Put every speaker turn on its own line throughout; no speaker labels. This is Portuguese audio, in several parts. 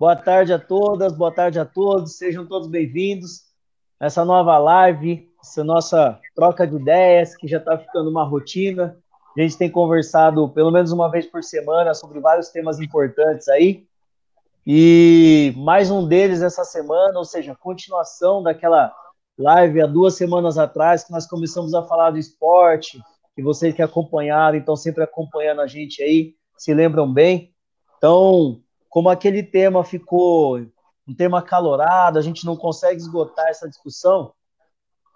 Boa tarde a todas, boa tarde a todos, sejam todos bem-vindos a essa nova live, essa nossa troca de ideias, que já está ficando uma rotina. A gente tem conversado pelo menos uma vez por semana sobre vários temas importantes aí. E mais um deles essa semana, ou seja, continuação daquela live há duas semanas atrás, que nós começamos a falar do esporte, que vocês que acompanharam, então sempre acompanhando a gente aí, se lembram bem. Então, como aquele tema ficou um tema acalorado, a gente não consegue esgotar essa discussão,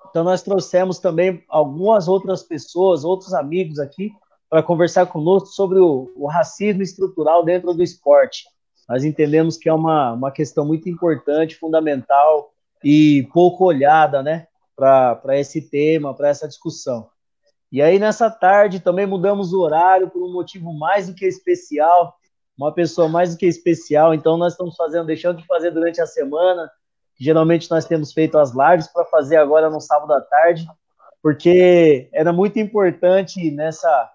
então nós trouxemos também algumas outras pessoas, outros amigos aqui, para conversar conosco sobre o, o, racismo estrutural dentro do esporte. Nós entendemos que é uma, uma questão muito importante, fundamental e pouco olhada, né, para esse tema, para essa discussão. E aí, nessa tarde, também mudamos o horário por um motivo mais do que especial uma pessoa mais do que especial. Então, nós estamos fazendo, deixando de fazer durante a semana. Geralmente, nós temos feito as lives para fazer agora no sábado à tarde, porque era muito importante nessa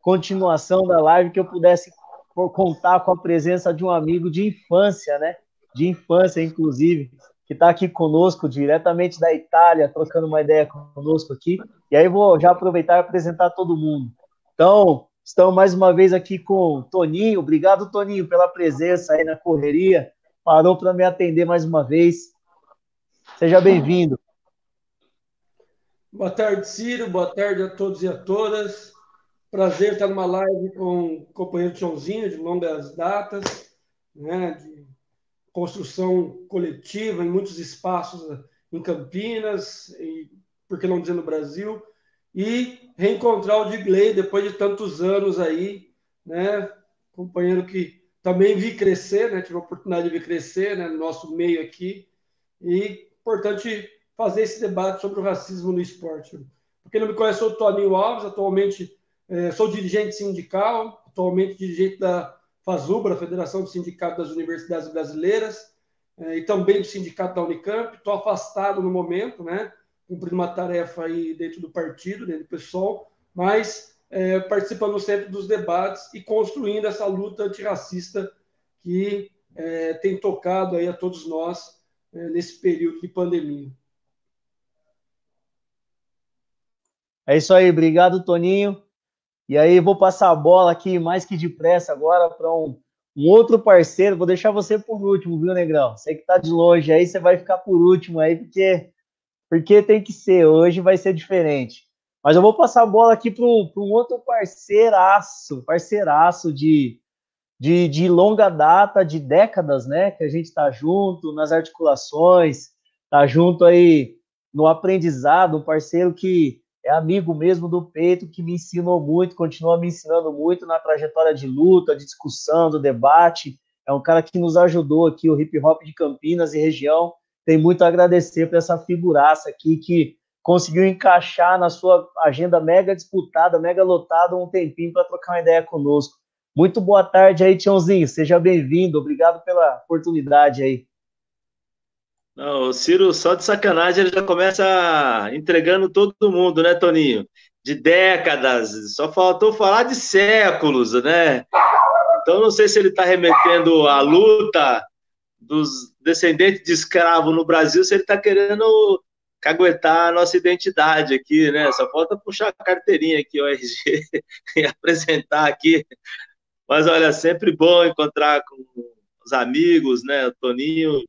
continuação da live que eu pudesse contar com a presença de um amigo de infância, né? De infância, inclusive, que está aqui conosco, diretamente da Itália, trocando uma ideia conosco aqui. E aí vou já aproveitar e apresentar todo mundo. Então, Estamos mais uma vez aqui com o Toninho. Obrigado, Toninho, pela presença aí na correria. Parou para me atender mais uma vez. Seja bem-vindo.
Boa tarde, Ciro. Boa tarde a todos e a todas. Prazer estar numa live com o companheiro Joãozinho, de longas datas, né, de construção coletiva em muitos espaços em Campinas e, por que não dizer, no Brasil e reencontrar o Digley depois de tantos anos aí, né? Companheiro que também vi crescer, né? Tive a oportunidade de ver crescer, né? No nosso meio aqui e importante fazer esse debate sobre o racismo no esporte. Porque não me conhece, sou o Toninho Alves, atualmente é, sou dirigente sindical, atualmente dirigente da FASUBRA, Federação do Sindicato das Universidades Brasileiras, é, e também do Sindicato da Unicamp. Estou afastado no momento, né? Cumprindo uma tarefa aí dentro do partido, dentro do pessoal, mas é, participando sempre dos debates e construindo essa luta antirracista que é, tem tocado aí a todos nós é, nesse período de pandemia.
É isso aí, obrigado, Toninho. E aí, vou passar a bola aqui mais que depressa agora para um, um, outro parceiro. Vou deixar você por último, viu, Negrão? Você que está de longe aí, você vai ficar por último aí, porque porque tem que ser, hoje vai ser diferente. Mas eu vou passar a bola aqui para um outro parceiraço, parceiraço de, de, de, longa data, de décadas, né? Que a gente está junto nas articulações, tá junto aí no aprendizado, um parceiro que é amigo mesmo do peito, que me ensinou muito, continua me ensinando muito na trajetória de luta, de discussão, do debate. É um cara que nos ajudou aqui, o hip hop de Campinas e região, tem muito a agradecer por essa figuraça aqui que conseguiu encaixar na sua agenda mega disputada, mega lotada, um tempinho para trocar uma ideia conosco. Muito boa tarde aí, Tiãozinho. Seja bem-vindo. Obrigado pela oportunidade aí.
Não, o Ciro, só de sacanagem, ele já começa entregando todo mundo, né, Toninho? De décadas, só faltou falar de séculos, né? Então, não sei se ele está remetendo à luta dos descendentes de escravo no Brasil, se ele está querendo caguetar a nossa identidade aqui, né? Só falta puxar a carteirinha aqui, o RG, e apresentar aqui. Mas olha, sempre bom encontrar com os amigos, né? O Toninho,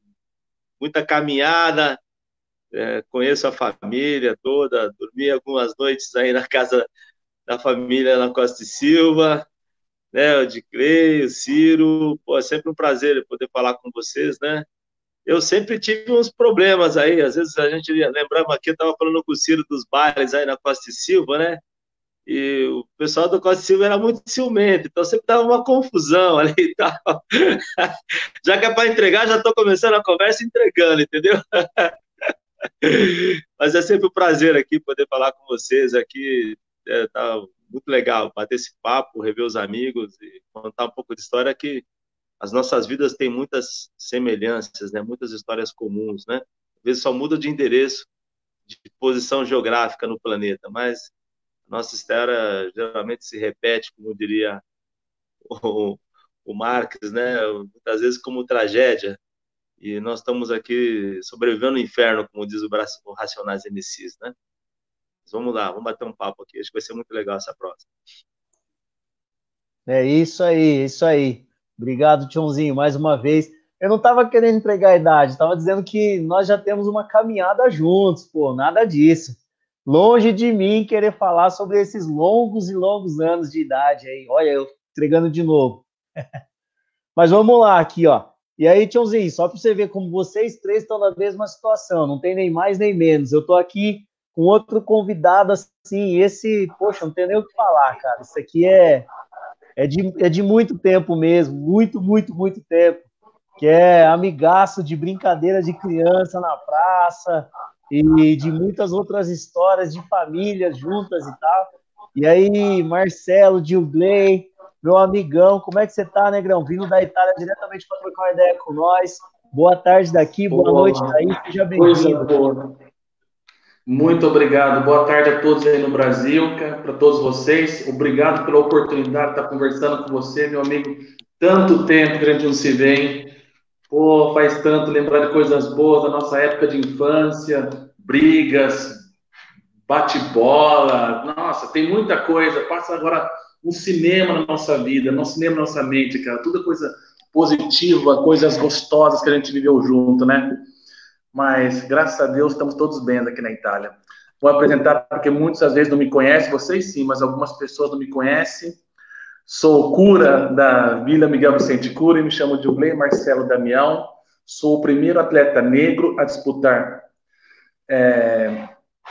muita caminhada, é, conheço a família toda, dormi algumas noites aí na casa da família na Costa e Silva, né, o Diclei, o Ciro, pô, é sempre um prazer poder falar com vocês, né? Eu sempre tive uns problemas aí, às vezes a gente lembrava aqui, eu estava falando com o Ciro dos bailes aí na Costa e Silva, né? E o pessoal do Costa e Silva era muito ciumento, então sempre dava uma confusão ali e tal. Já que é para entregar, já estou começando a conversa entregando, entendeu? Mas é sempre um prazer aqui poder falar com vocês aqui, é, tá muito legal bater esse papo, rever os amigos e contar um pouco de história que as nossas vidas têm muitas semelhanças, né? Muitas histórias comuns, né? Às vezes só muda de endereço, de posição geográfica no planeta, mas nossa história geralmente se repete, como diria o, o Marx, né? Muitas vezes como tragédia. E nós estamos aqui sobrevivendo no inferno, como diz o Racionais MCs, né? Mas vamos lá, vamos bater um papo aqui. Acho que vai ser muito legal essa próxima.
É isso aí, é isso aí. Obrigado, Tchonzinho, mais uma vez. Eu não estava querendo entregar a idade, estava dizendo que nós já temos uma caminhada juntos, pô, nada disso. Longe de mim querer falar sobre esses longos e longos anos de idade aí. Olha, eu entregando de novo. Mas vamos lá aqui, ó. E aí, Tchonzinho, só para você ver como vocês três estão na mesma situação, não tem nem mais nem menos. Eu estou aqui com outro convidado assim, esse, poxa, não tem nem o que falar, cara. Isso aqui é, é, de, é de muito tempo mesmo, muito, muito, muito tempo que é amigaço de brincadeira de criança na praça e de muitas outras histórias de famílias juntas e tal. E aí, Marcelo, Gilgley, meu amigão, como é que você tá, Negrão? Vindo da Itália diretamente para trocar uma ideia com nós. Boa tarde daqui, boa, boa noite daí, seja bem-vindo.
Muito obrigado. Boa tarde a todos aí no Brasil, para todos vocês. Obrigado pela oportunidade de estar conversando com você, meu amigo. Tanto tempo que a gente não se vê. Pô, faz tanto lembrar de coisas boas da nossa época de infância, brigas, bate-bola. Nossa, tem muita coisa. Passa agora um cinema na nossa vida, um cinema na nossa mente, cara. Tudo coisa positiva, coisas gostosas que a gente viveu junto, né? Mas, graças a Deus, estamos todos bem aqui na Itália. Vou apresentar porque muitas vezes não me conhecem, vocês sim, mas algumas pessoas não me conhecem. Sou cura da Vila Miguel Vicente Cura e me chamo Ugley Marcelo Damião. Sou o primeiro atleta negro a disputar é,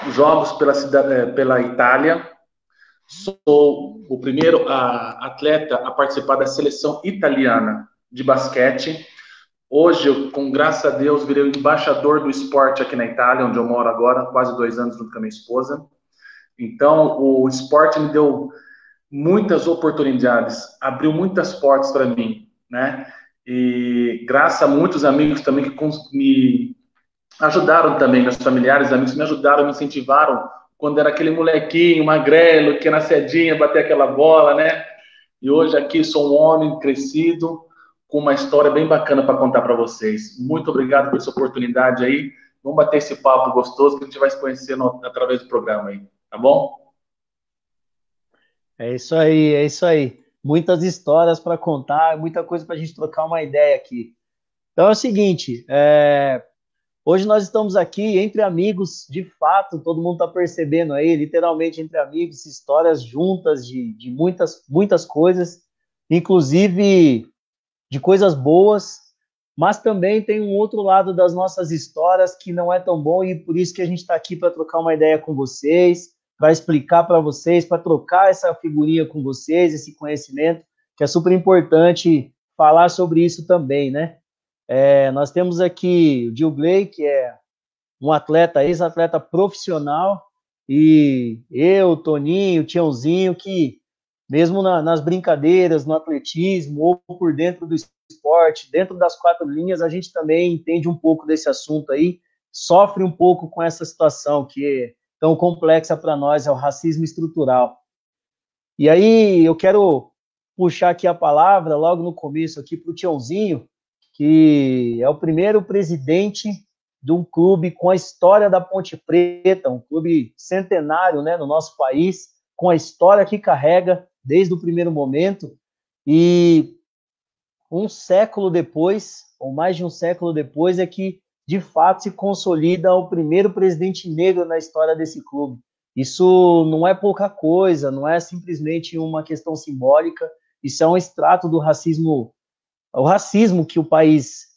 jogos pela, cidade, é, pela Itália. Sou o primeiro a, atleta a participar da seleção italiana de basquete. Hoje, eu, com graças a Deus, virei o embaixador do esporte aqui na Itália, onde eu moro agora, quase dois anos junto com a minha esposa. Então, o esporte me deu muitas oportunidades, abriu muitas portas para mim, né? E graças a muitos amigos também que me ajudaram também, meus familiares, amigos me ajudaram, me incentivaram quando era aquele molequinho magrelo que na cedinha bater aquela bola, né? E hoje aqui sou um homem crescido com uma história bem bacana para contar para vocês. Muito obrigado por essa oportunidade aí. Vamos bater esse papo gostoso que a gente vai se conhecer no, através do programa aí, tá bom?
É isso aí, é isso aí. Muitas histórias para contar, muita coisa para a gente trocar uma ideia aqui. Então é o seguinte, é... hoje nós estamos aqui entre amigos, de fato, todo mundo está percebendo aí, literalmente entre amigos, histórias juntas de, de muitas, muitas coisas, inclusive de coisas boas, mas também tem um outro lado das nossas histórias que não é tão bom e por isso que a gente está aqui para trocar uma ideia com vocês, para explicar para vocês, para trocar essa figurinha com vocês, esse conhecimento, que é super importante falar sobre isso também, né? É, nós temos aqui o Gil Gley, que é um atleta, ex-atleta profissional, e eu, Toninho, Tiãozinho, que mesmo na, nas brincadeiras, no atletismo, ou por dentro do esporte, dentro das quatro linhas, a gente também entende um pouco desse assunto aí, sofre um pouco com essa situação, que tão complexa para nós, é o racismo estrutural. E aí eu quero puxar aqui a palavra logo no começo aqui para o Tiãozinho, que é o primeiro presidente de um clube com a história da Ponte Preta, um clube centenário né, no nosso país, com a história que carrega desde o primeiro momento. E um século depois, ou mais de um século depois, é que de fato se consolida o primeiro presidente negro na história desse clube. Isso não é pouca coisa, não é simplesmente uma questão simbólica, isso é um extrato do racismo, o racismo que o país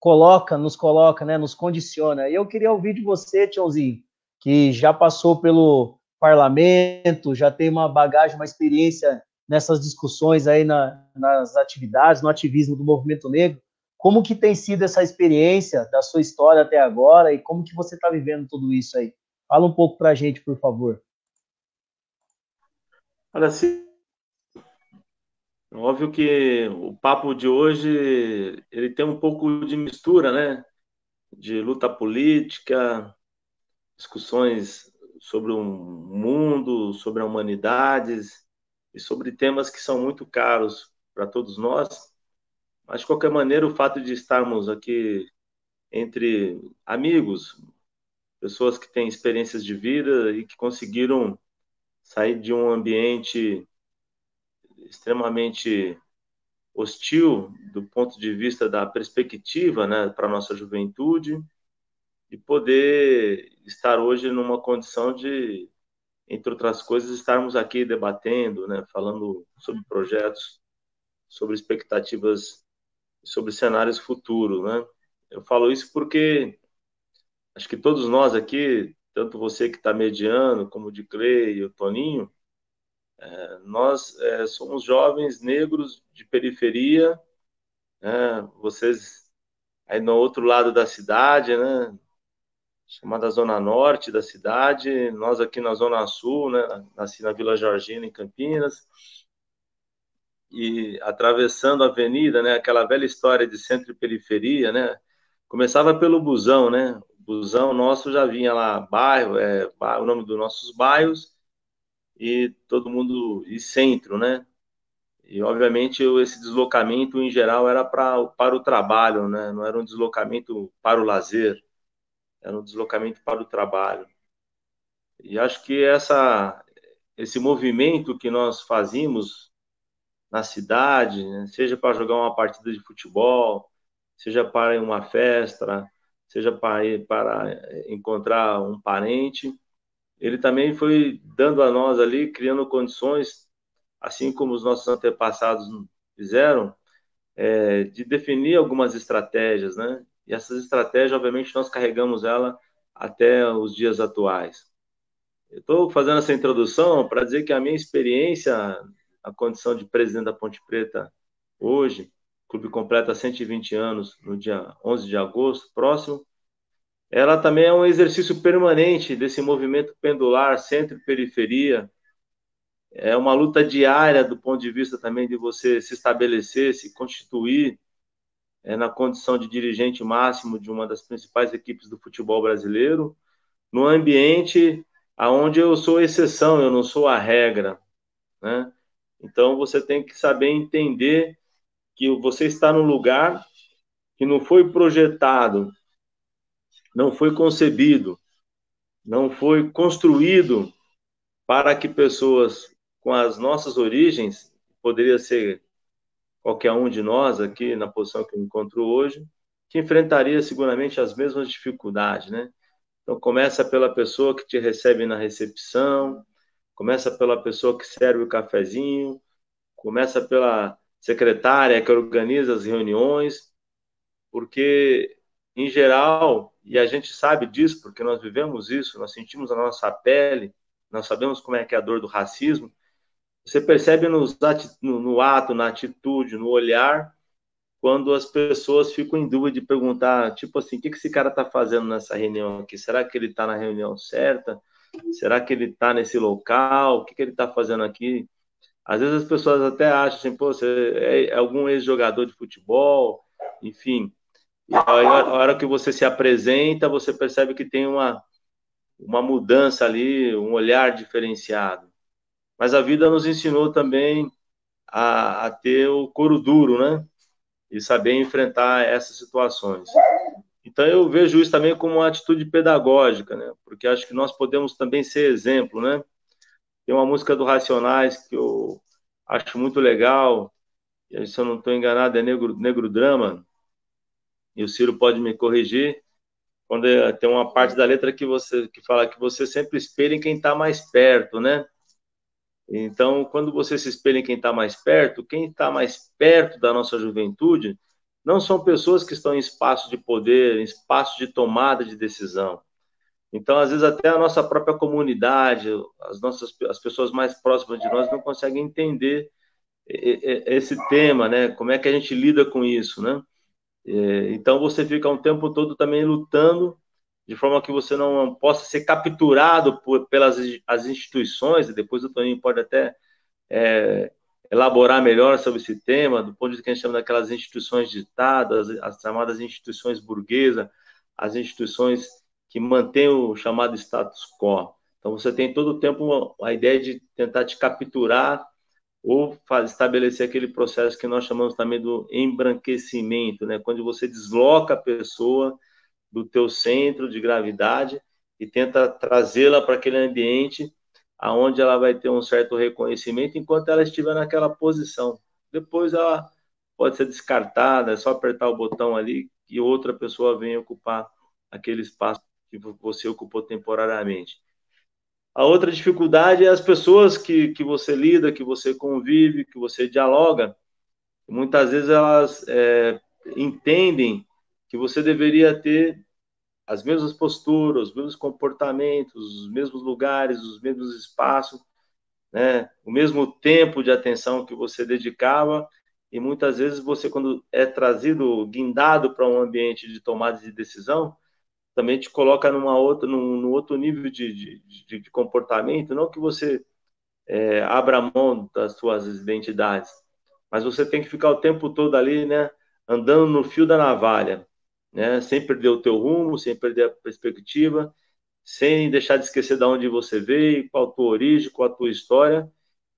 coloca, nos coloca, né, nos condiciona. E eu queria ouvir de você, Tiãozinho, que já passou pelo parlamento, já tem uma bagagem, uma experiência nessas discussões aí na, nas atividades, no ativismo do movimento negro. Como que tem sido essa experiência da sua história até agora e como que você está vivendo tudo isso aí? Fala um pouco para a gente, por favor.
Olha, sim. Óbvio que o papo de hoje ele tem um pouco de mistura, né? De luta política, discussões sobre o mundo, sobre a humanidade e sobre temas que são muito caros para todos nós. Mas, de qualquer maneira, o fato de estarmos aqui entre amigos, pessoas que têm experiências de vida e que conseguiram sair de um ambiente extremamente hostil do ponto de vista da perspectiva né, para a nossa juventude e poder estar hoje numa condição de, entre outras coisas, estarmos aqui debatendo, né, falando sobre projetos, sobre expectativas, sobre cenários futuros. Né? Eu falo isso porque acho que todos nós aqui, tanto você que está mediando, como o de e o Toninho, é, nós é, somos jovens negros de periferia, né? vocês aí no outro lado da cidade, né? Chamada Zona Norte da cidade, nós aqui na Zona Sul, né? nasci na Vila Georgina, em Campinas, e atravessando a avenida, né? aquela velha história de centro e periferia, né? começava pelo busão, né? o busão nosso já vinha lá, bairro, é, o nome dos nossos bairros, e todo mundo e centro, né? E obviamente esse deslocamento em geral era pra, para o trabalho, né? Não era um deslocamento para o lazer, era um deslocamento para o trabalho. E acho que essa esse movimento que nós fazíamos na cidade, né? seja para jogar uma partida de futebol, seja para ir uma festa, seja para ir para encontrar um parente, ele também foi dando a nós ali, criando condições, assim como os nossos antepassados fizeram, é, de definir algumas estratégias, né? E essas estratégias, obviamente, nós carregamos ela até os dias atuais. Eu estou fazendo essa introdução para dizer que a minha experiência, a condição de presidente da Ponte Preta hoje, o clube completa 120 anos no dia 11 de agosto próximo, ela também é um exercício permanente desse movimento pendular centro-periferia. É uma luta diária do ponto de vista também de você se estabelecer, se constituir é, na condição de dirigente máximo de uma das principais equipes do futebol brasileiro, no ambiente aonde eu sou exceção, eu não sou a regra, né? Então você tem que saber entender que você está no lugar que não foi projetado não foi concebido, não foi construído para que pessoas com as nossas origens, poderia ser qualquer um de nós aqui na posição que eu encontro hoje, que enfrentaria seguramente as mesmas dificuldades, né? Então começa pela pessoa que te recebe na recepção, começa pela pessoa que serve o cafezinho, começa pela secretária que organiza as reuniões, porque em geral e a gente sabe disso porque nós vivemos isso, nós sentimos a nossa pele, nós sabemos como é que é a dor do racismo. Você percebe nos, no, no ato, na atitude, no olhar, quando as pessoas ficam em dúvida de perguntar, tipo assim, o que, que esse cara está fazendo nessa reunião aqui? Será que ele está na reunião certa? Será que ele está nesse local? O que, que ele está fazendo aqui? Às vezes as pessoas até acham assim, pô, você é algum ex-jogador de futebol, enfim. E a hora que você se apresenta, você percebe que tem uma, uma mudança ali, um olhar diferenciado. Mas a vida nos ensinou também a, a ter o couro duro, né? E saber enfrentar essas situações. Então eu vejo isso também como uma atitude pedagógica, né? Porque acho que nós podemos também ser exemplo, né? Tem uma música do Racionais que eu acho muito legal, e se eu não estou enganado é Negro, Negro Drama, e o Ciro pode me corrigir, quando é, tem uma parte da letra que você que fala que você sempre espelha em quem está mais perto, né? Então, quando você se espelha em quem está mais perto, quem está mais perto da nossa juventude não são pessoas que estão em espaços de poder, em espaços de tomada de decisão. Então, às vezes, até a nossa própria comunidade, as nossas as pessoas mais próximas de nós não conseguem entender esse tema, né? Como é que a gente lida com isso, né? É, então você fica um tempo todo também lutando de forma que você não possa ser capturado por, pelas as instituições, e depois o Toninho pode até é, elaborar melhor sobre esse tema, do ponto de vista que a gente chama daquelas instituições ditadas, as chamadas instituições burguesas, as instituições que mantêm o chamado status quo. Então você tem todo o tempo a ideia de tentar te capturar ou estabelecer aquele processo que nós chamamos também do embranquecimento, né? Quando você desloca a pessoa do teu centro de gravidade e tenta trazê-la para aquele ambiente aonde ela vai ter um certo reconhecimento enquanto ela estiver naquela posição. Depois ela pode ser descartada, é só apertar o botão ali e outra pessoa vem ocupar aquele espaço que você ocupou temporariamente. A outra dificuldade é as pessoas que, que você lida, que você convive, que você dialoga. Muitas vezes elas é, entendem que você deveria ter as mesmas posturas, os mesmos comportamentos, os mesmos lugares, os mesmos espaços, né? o mesmo tempo de atenção que você dedicava. E muitas vezes você, quando é trazido, guindado para um ambiente de tomada de decisão, também te coloca numa outra, num, num outro nível de, de, de, de, comportamento, não que você é, abra mão das suas identidades, mas você tem que ficar o tempo todo ali, né, andando no fio da navalha, né, sem perder o teu rumo, sem perder a perspectiva, sem deixar de esquecer de onde você veio, qual a tua origem, qual a tua história,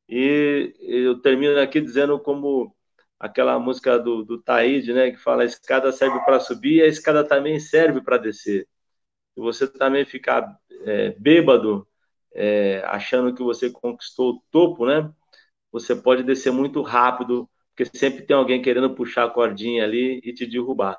e eu termino aqui dizendo como aquela música do, do Taíde, né, que fala a escada serve para subir, a escada também serve para descer. Se você também ficar é, bêbado, é, achando que você conquistou o topo, né, você pode descer muito rápido, porque sempre tem alguém querendo puxar a cordinha ali e te derrubar.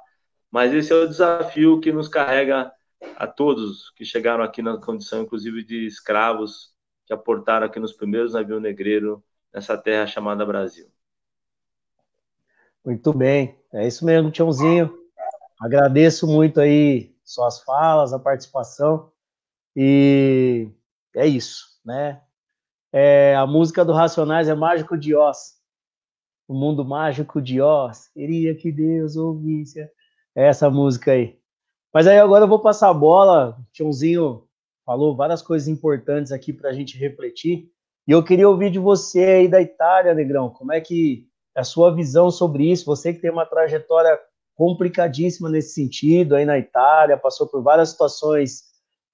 Mas esse é o desafio que nos carrega a todos que chegaram aqui na condição, inclusive, de escravos que aportaram aqui nos primeiros navios negreiros nessa terra chamada Brasil.
Muito bem, é isso mesmo, Tiãozinho. Agradeço muito aí suas falas, a participação e é isso, né? É, a música do Racionais é Mágico de Oz. O mundo mágico de Oz. Queria que Deus ouvisse essa música aí. Mas aí agora eu vou passar a bola. O Tiãozinho falou várias coisas importantes aqui para a gente refletir. E eu queria ouvir de você aí da Itália, Negrão. Como é que a sua visão sobre isso. Você que tem uma trajetória complicadíssima nesse sentido aí na Itália, passou por várias situações,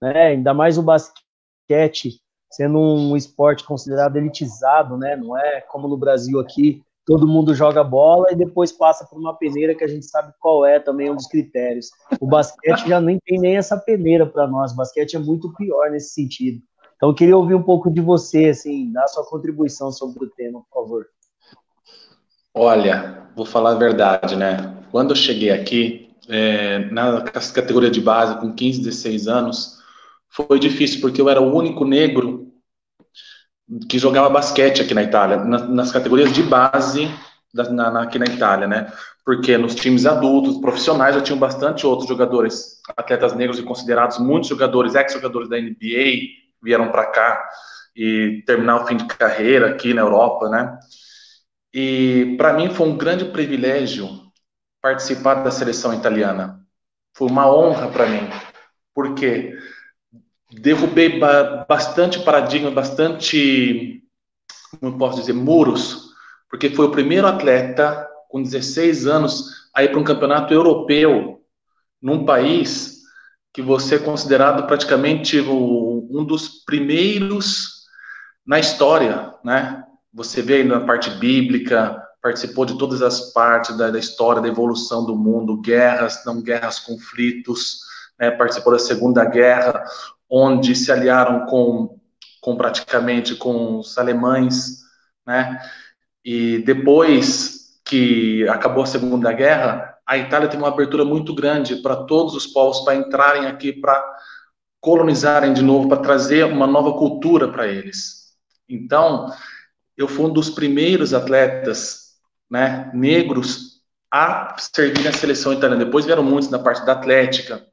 né? Ainda mais o basquete sendo um esporte considerado elitizado, né? Não é como no Brasil aqui, todo mundo joga bola e depois passa por uma peneira que a gente sabe qual é também um dos critérios. O basquete já nem tem nem essa peneira para nós. O basquete é muito pior nesse sentido. Então, eu queria ouvir um pouco de você, assim, dar sua contribuição sobre o tema, por favor.
Olha, vou falar a verdade, né? Quando eu cheguei aqui, é, na categoria de base, com 15, 16 anos, foi difícil, porque eu era o único negro que jogava basquete aqui na Itália, nas, nas categorias de base da, na, aqui na Itália, né? Porque nos times adultos, profissionais, já tinham bastante outros jogadores, atletas negros e considerados muitos jogadores, ex-jogadores da NBA, vieram para cá e terminar o fim de carreira aqui na Europa, né? E para mim foi um grande privilégio participar da seleção italiana. Foi uma honra para mim, porque derrubei ba bastante paradigma, bastante, como posso dizer, muros, porque foi o primeiro atleta com 16 anos a ir para um campeonato europeu num país que você é considerado praticamente o, um dos primeiros na história, né? Você vê na parte bíblica, participou de todas as partes da, da história da evolução do mundo, guerras, não guerras, conflitos, né? participou da Segunda Guerra, onde se aliaram com, com praticamente com os alemães, né? E depois que acabou a Segunda Guerra, a Itália teve uma abertura muito grande para todos os povos para entrarem aqui para colonizarem de novo, para trazer uma nova cultura para eles. Então, eu fui um dos primeiros atletas né, negros a servir na seleção italiana. Depois vieram muitos na parte da atlética,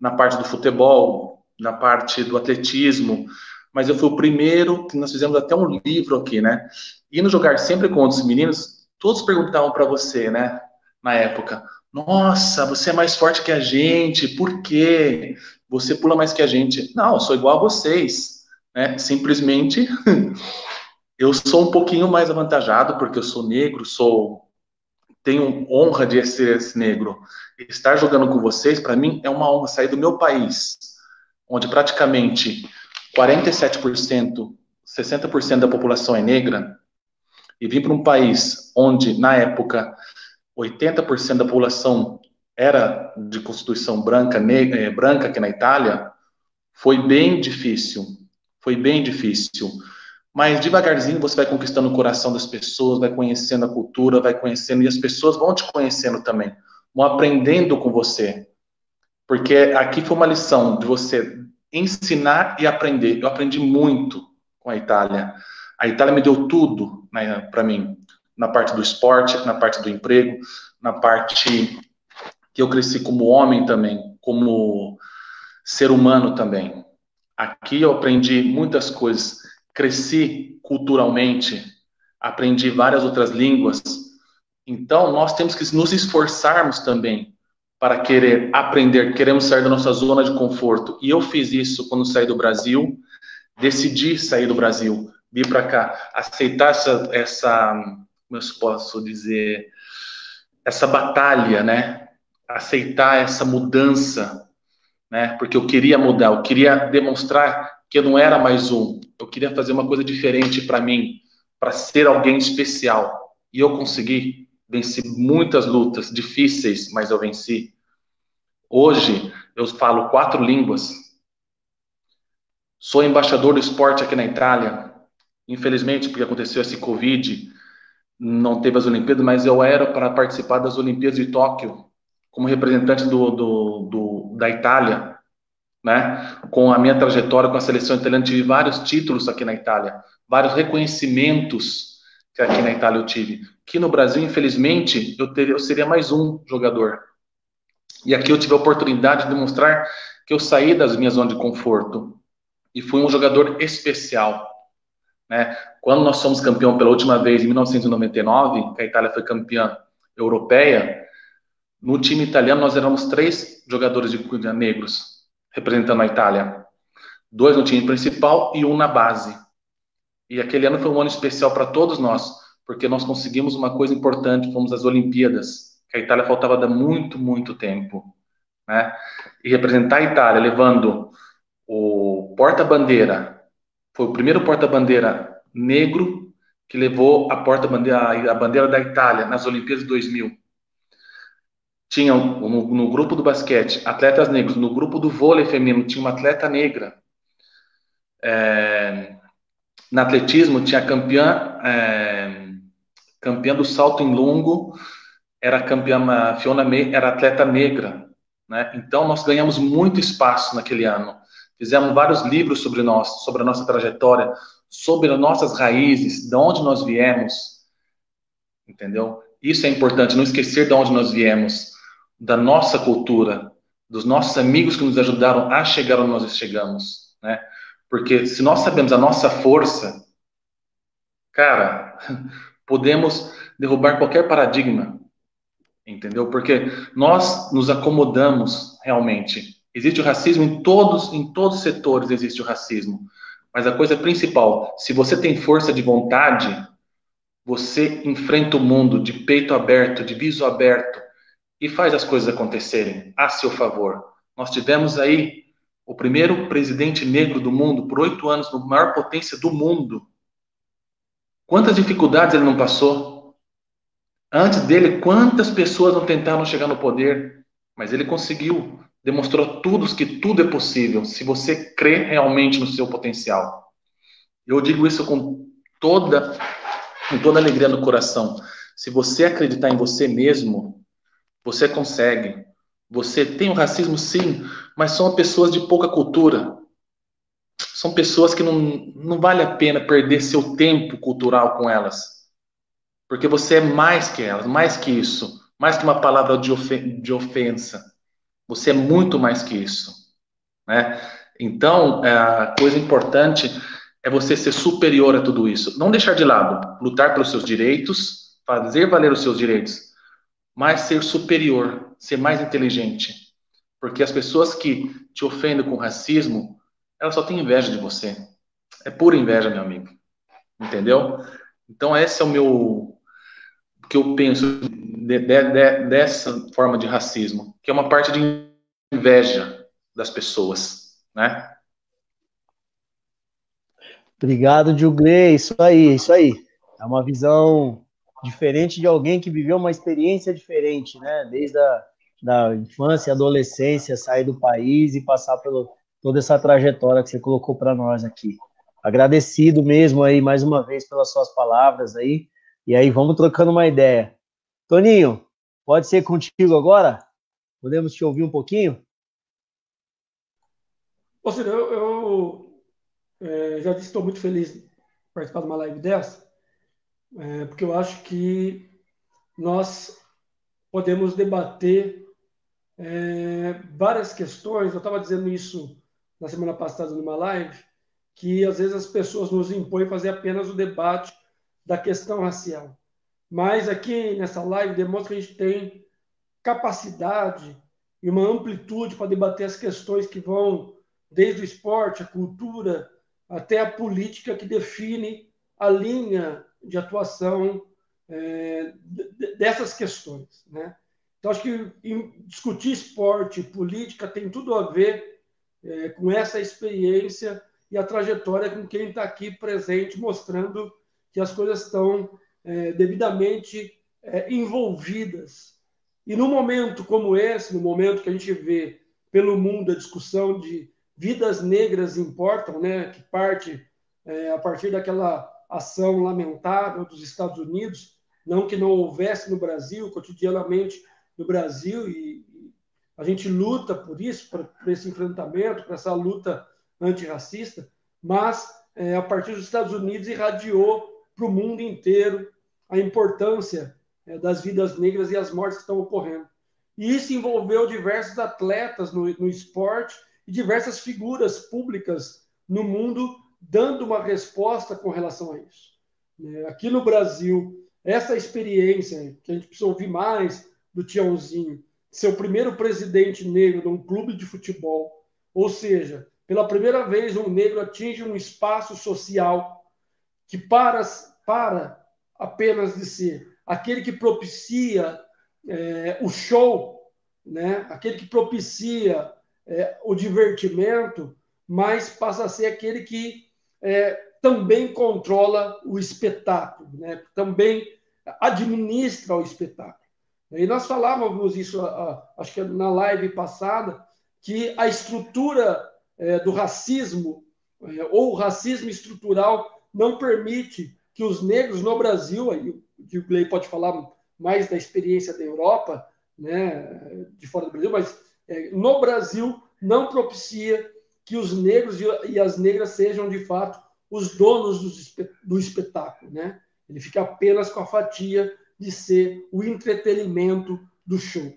na parte do futebol, na parte do atletismo, mas eu fui o primeiro que nós fizemos até um livro aqui, né? Indo jogar sempre com outros meninos, todos perguntavam para você, né? Na época, nossa, você é mais forte que a gente, por quê? Você pula mais que a gente. Não, eu sou igual a vocês, né? Simplesmente Eu sou um pouquinho mais avantajado porque eu sou negro, sou tenho honra de ser negro. Estar jogando com vocês para mim é uma honra sair do meu país, onde praticamente 47%, 60% da população é negra, e vir para um país onde, na época, 80% da população era de constituição branca, negra, eh, branca aqui na Itália, foi bem difícil. Foi bem difícil. Mas devagarzinho você vai conquistando o coração das pessoas, vai conhecendo a cultura, vai conhecendo, e as pessoas vão te conhecendo também, vão aprendendo com você. Porque aqui foi uma lição de você ensinar e aprender. Eu aprendi muito com a Itália. A Itália me deu tudo né, para mim, na parte do esporte, na parte do emprego, na parte que eu cresci como homem também, como ser humano também. Aqui eu aprendi muitas coisas, cresci culturalmente, aprendi várias outras línguas. Então, nós temos que nos esforçarmos também para querer aprender, queremos sair da nossa zona de conforto. E eu fiz isso quando saí do Brasil, decidi sair do Brasil, vir para cá, aceitar essa, essa, como eu posso dizer, essa batalha, né? Aceitar essa mudança, né? Porque eu queria mudar, eu queria demonstrar que eu não era mais um, eu queria fazer uma coisa diferente para mim, para ser alguém especial. E eu consegui, venci muitas lutas difíceis, mas eu venci. Hoje eu falo quatro línguas. Sou embaixador do esporte aqui na Itália. Infelizmente, porque aconteceu esse Covid, não teve as Olimpíadas, mas eu era para participar das Olimpíadas de Tóquio como representante do, do, do, da Itália, né? Com a minha trajetória com a seleção italiana, tive vários títulos aqui na Itália, vários reconhecimentos que aqui na Itália eu tive. Que no Brasil, infelizmente, eu, eu seria mais um jogador. E aqui eu tive a oportunidade de demonstrar que eu saí das minhas zonas de conforto e fui um jogador especial. Né? Quando nós somos campeão pela última vez, em 1999, que a Itália foi campeã europeia, no time italiano nós éramos três jogadores de negros representando a Itália. Dois no time principal e um na base. E aquele ano foi um ano especial para todos nós, porque nós conseguimos uma coisa importante, fomos às Olimpíadas, que a Itália faltava há muito, muito tempo. Né? E representar a Itália levando o porta-bandeira foi o primeiro porta-bandeira negro que levou a porta-bandeira a bandeira da Itália nas Olimpíadas de 2000. Tinha no, no, grupo do basquete atletas negros, no grupo do vôlei feminino tinha uma atleta negra. É, no atletismo tinha campeã é, campeã do salto em longo, era campeã Fiona May, era atleta negra, né? Então nós ganhamos muito espaço naquele ano. Fizemos vários livros sobre nós, sobre a nossa trajetória, sobre as nossas raízes, de onde nós viemos. Entendeu? Isso é importante, não esquecer de onde nós viemos, da nossa cultura, dos nossos amigos que nos ajudaram a chegar onde nós chegamos, né? Porque se nós sabemos a nossa força, cara, podemos derrubar qualquer paradigma, entendeu? Porque nós nos acomodamos realmente Existe o racismo em todos, em todos os setores existe o racismo. Mas a coisa principal, se você tem força de vontade, você enfrenta o mundo de peito aberto, de viso aberto e faz as coisas acontecerem a seu favor. Nós tivemos aí o primeiro presidente negro do mundo por oito anos, no maior potência do mundo. Quantas dificuldades ele não passou? Antes dele, quantas pessoas não tentaram chegar no poder? Mas ele conseguiu demonstrou tudo que tudo é possível se você crê realmente no seu potencial. Eu digo isso com toda com toda alegria no coração. Se você acreditar em você mesmo, você consegue. Você tem o racismo sim, mas são pessoas de pouca cultura. São pessoas que não, não vale a pena perder seu tempo cultural com elas. Porque você é mais que elas, mais que isso, mais que uma palavra de, ofen de ofensa. Você é muito mais que isso. Né? Então, é, a coisa importante é você ser superior a tudo isso. Não deixar de lado, lutar pelos seus direitos, fazer valer os seus direitos, mas ser superior, ser mais inteligente. Porque as pessoas que te ofendem com racismo, elas só têm inveja de você. É pura inveja, meu amigo. Entendeu? Então, esse é o meu. que eu penso de, de, de, dessa forma de racismo, que é uma parte de inveja das pessoas, né?
Obrigado, Juglê, isso aí, isso aí. É uma visão diferente de alguém que viveu uma experiência diferente, né? Desde a da infância adolescência, sair do país e passar pelo toda essa trajetória que você colocou para nós aqui. Agradecido mesmo aí mais uma vez pelas suas palavras aí. E aí vamos trocando uma ideia. Toninho, pode ser contigo agora? Podemos te ouvir um pouquinho?
Ou seja, eu, eu é, já disse estou muito feliz de participar de uma live dessa, é, porque eu acho que nós podemos debater é, várias questões. Eu estava dizendo isso na semana passada numa live, que às vezes as pessoas nos impõem fazer apenas o debate da questão racial. Mas aqui nessa live demonstra que a gente tem capacidade e uma amplitude para debater as questões que vão desde o esporte, a cultura, até a política que define a linha de atuação é, dessas questões. Né? Então, acho que discutir esporte política tem tudo a ver é, com essa experiência e a trajetória com quem está aqui presente, mostrando que as coisas estão é, devidamente é, envolvidas. E num momento como esse, no momento que a gente vê pelo mundo a discussão de vidas negras importam, né, que parte é, a partir daquela ação lamentável dos Estados Unidos, não que não houvesse no Brasil, cotidianamente no Brasil, e, a gente luta por isso, por, por esse enfrentamento, por essa luta antirracista, mas é, a partir dos Estados Unidos irradiou para o mundo inteiro a importância é, das vidas negras e as mortes que estão ocorrendo. E isso envolveu diversos atletas no, no esporte e diversas figuras públicas no mundo dando uma resposta com relação a isso. É, aqui no Brasil, essa experiência que a gente precisa ouvir mais do Tiãozinho, ser o primeiro presidente negro de um clube de futebol, ou seja, pela primeira vez um negro atinge um espaço social que para, para apenas de ser aquele que propicia é, o show, né? aquele que propicia é, o divertimento, mas passa a ser aquele que é, também controla o espetáculo, né? também administra o espetáculo. E nós falávamos isso, acho que na live passada, que a estrutura é, do racismo, é, ou o racismo estrutural, não permite que os negros no Brasil, aí o Gley pode falar mais da experiência da Europa, né, de fora do Brasil, mas é, no Brasil não propicia que os negros e as negras sejam de fato os donos do, espetáculo, né? Ele fica apenas com a fatia de ser o entretenimento do show.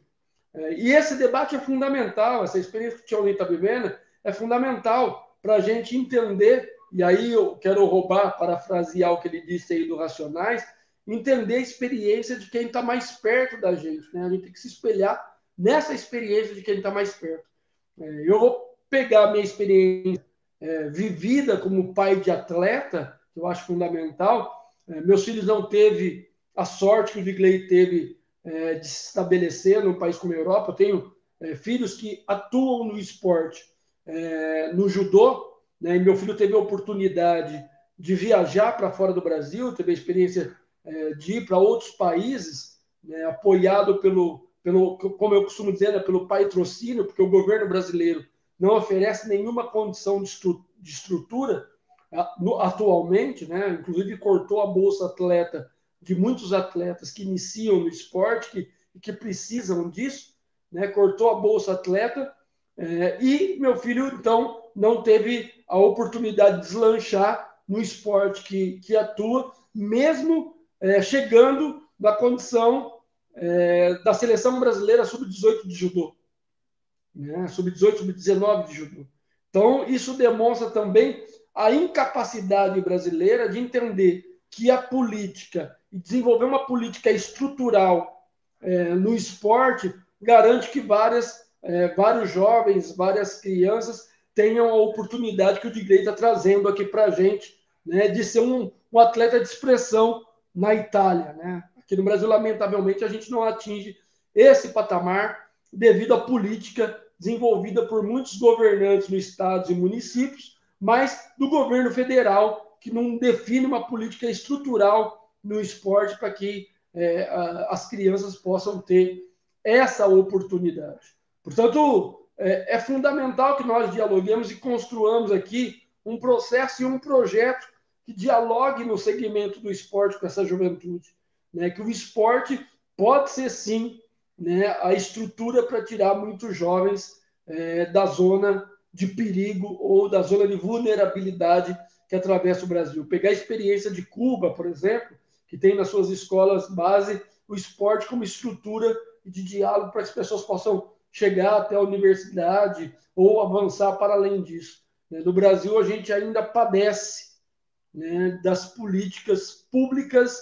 É, e esse debate é fundamental, essa experiência que o Tchaulinho está vivendo é fundamental para a gente entender, e aí eu quero roubar, parafrasear o que ele disse aí do Racionais, entender a experiência de quem está mais perto da gente. Né? A gente tem que se espelhar nessa experiência de quem está mais perto. É, eu vou pegar a minha experiência é, vivida como pai de atleta, que eu acho fundamental. Meus filhos não teve a sorte que o Vigley teve é, de se estabelecer num país como a Europa. Eu tenho é, filhos que atuam no esporte, é, no judô, né? meu filho teve a oportunidade de viajar para fora do Brasil, teve a experiência é, de ir para outros países, né? apoiado pelo, pelo, como eu costumo dizer, né? pelo patrocínio, porque o governo brasileiro não oferece nenhuma condição de, estru de estrutura atualmente, né? inclusive cortou a Bolsa Atleta de muitos atletas que iniciam no esporte, que, que precisam disso, né? cortou a Bolsa Atleta, é, e meu filho, então, não teve a oportunidade de deslanchar no esporte que, que atua, mesmo é, chegando na condição é, da seleção brasileira sub-18 de judô, né? sub-18, sub-19 de judô. Então, isso demonstra também a incapacidade brasileira de entender que a política e desenvolver uma política estrutural é, no esporte garante que várias, é, vários jovens, várias crianças tenham a oportunidade que o Digley está trazendo aqui para a gente, né, de ser um, um, atleta de expressão na Itália. Né? Aqui no Brasil, lamentavelmente, a gente não atinge esse patamar devido à política desenvolvida por muitos governantes nos estados e municípios, mas do governo federal, que não define uma política estrutural no esporte para que é, a, as crianças possam ter essa oportunidade. Portanto, é, é fundamental que nós dialoguemos e construamos aqui um processo e um projeto que dialogue no segmento do esporte com essa juventude. Né? Que o esporte pode ser, sim, né, a estrutura para tirar muitos jovens é, da zona de perigo ou da zona de vulnerabilidade que atravessa o Brasil. Pegar a experiência de Cuba, por exemplo, que tem nas suas escolas base o esporte como estrutura de diálogo para que as pessoas possam chegar até a universidade ou avançar para além disso. Né? No Brasil, a gente ainda padece né, das políticas públicas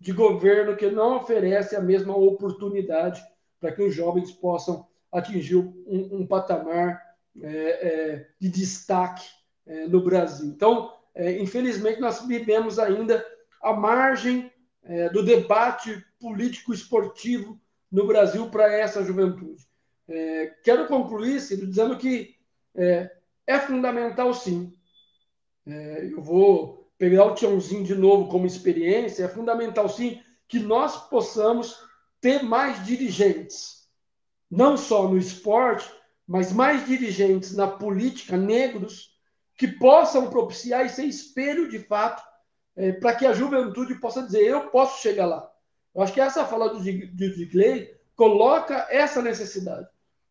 de governo que não oferecem a mesma oportunidade para que os jovens possam atingir um, um patamar é, é, de destaque é, no Brasil. Então, é, infelizmente, nós vivemos ainda à margem é, do debate político-esportivo no Brasil para essa juventude. É, quero concluir, Ciro, dizendo que é, fundamental, sim. eu vou pegar o Tiãozinho de novo como experiência. É fundamental, sim, que nós possamos ter mais dirigentes, não só no esporte, mas mais dirigentes na política, negros, que possam propiciar e ser espelho de fato, é, para que a juventude possa dizer: eu posso chegar lá. Eu acho que essa fala do Digley coloca essa necessidade.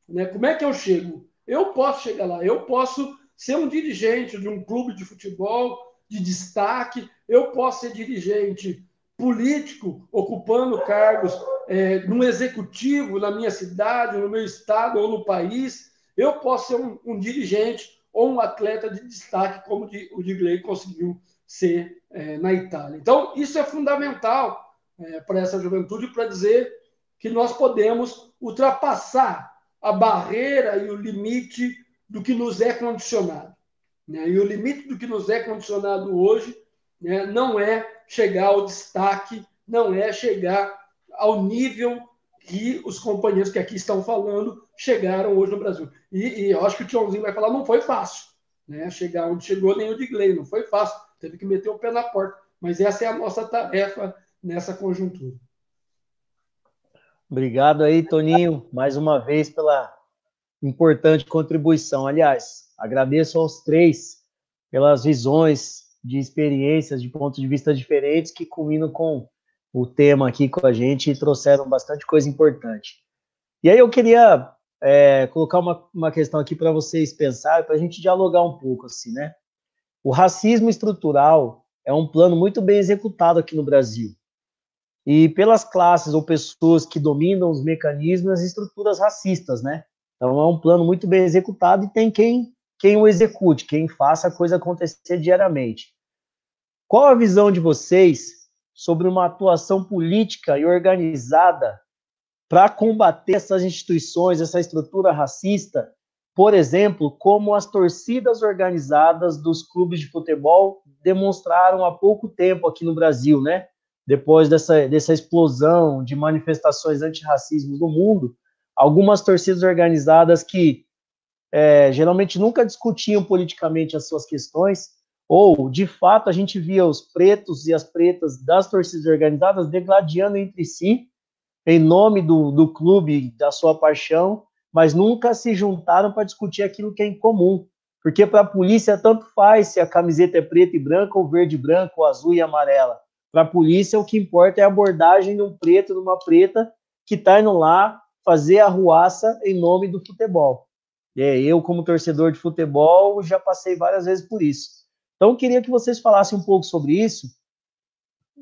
Né? Como é que eu chego? Eu posso chegar lá, eu posso ser um dirigente de um clube de futebol de destaque, eu posso ser dirigente político, ocupando cargos é, no executivo, na minha cidade, no meu estado ou no país, eu posso ser um, um dirigente ou um atleta de destaque, como o Digley conseguiu ser é, na Itália. Então, isso é fundamental é, para essa juventude, para dizer que nós podemos ultrapassar a barreira e o limite do que nos é condicionado. Né? E o limite do que nos é condicionado hoje né, não é chegar ao destaque, não é chegar ao nível que os companheiros que aqui estão falando chegaram hoje no Brasil. E, e eu acho que o Tiãozinho vai falar, não foi fácil. Né? Chegar onde chegou nem o Digley, não foi fácil. Teve que meter o pé na porta. Mas essa é a nossa tarefa nessa conjuntura.
Obrigado aí, Toninho, mais uma vez pela importante contribuição. Aliás, agradeço aos três pelas visões de experiências, de pontos de vista diferentes que culminam com o tema aqui com a gente e trouxeram bastante coisa importante. E aí eu queria é, colocar uma, uma questão aqui para vocês pensarem, para a gente dialogar um pouco, assim, né? O racismo estrutural é um plano muito bem executado aqui no Brasil. E pelas classes ou pessoas que dominam os mecanismos e estruturas racistas, né? Então é um plano muito bem executado e tem quem quem o execute, quem faça a coisa acontecer diariamente. Qual a visão de vocês sobre uma atuação política e organizada para combater essas instituições, essa estrutura racista, por exemplo, como as torcidas organizadas dos clubes de futebol demonstraram há pouco tempo aqui no Brasil, né? Depois dessa, dessa explosão de manifestações antirracismo no mundo, algumas torcidas organizadas que é, geralmente nunca discutiam politicamente as suas questões, ou, de fato, a gente via os pretos e as pretas das torcidas organizadas degladiando entre si, em nome do, do clube, da sua paixão, mas nunca se juntaram para discutir aquilo que é em comum. Porque para a polícia tanto faz se a camiseta é preta e branca, ou verde e branca, ou azul e amarela. Para a polícia, o que importa é a abordagem de um preto, de uma preta, que está indo lá fazer a ruaça em nome do futebol. É, eu, como torcedor de futebol, já passei várias vezes por isso. Então, eu queria que vocês falassem um pouco sobre isso,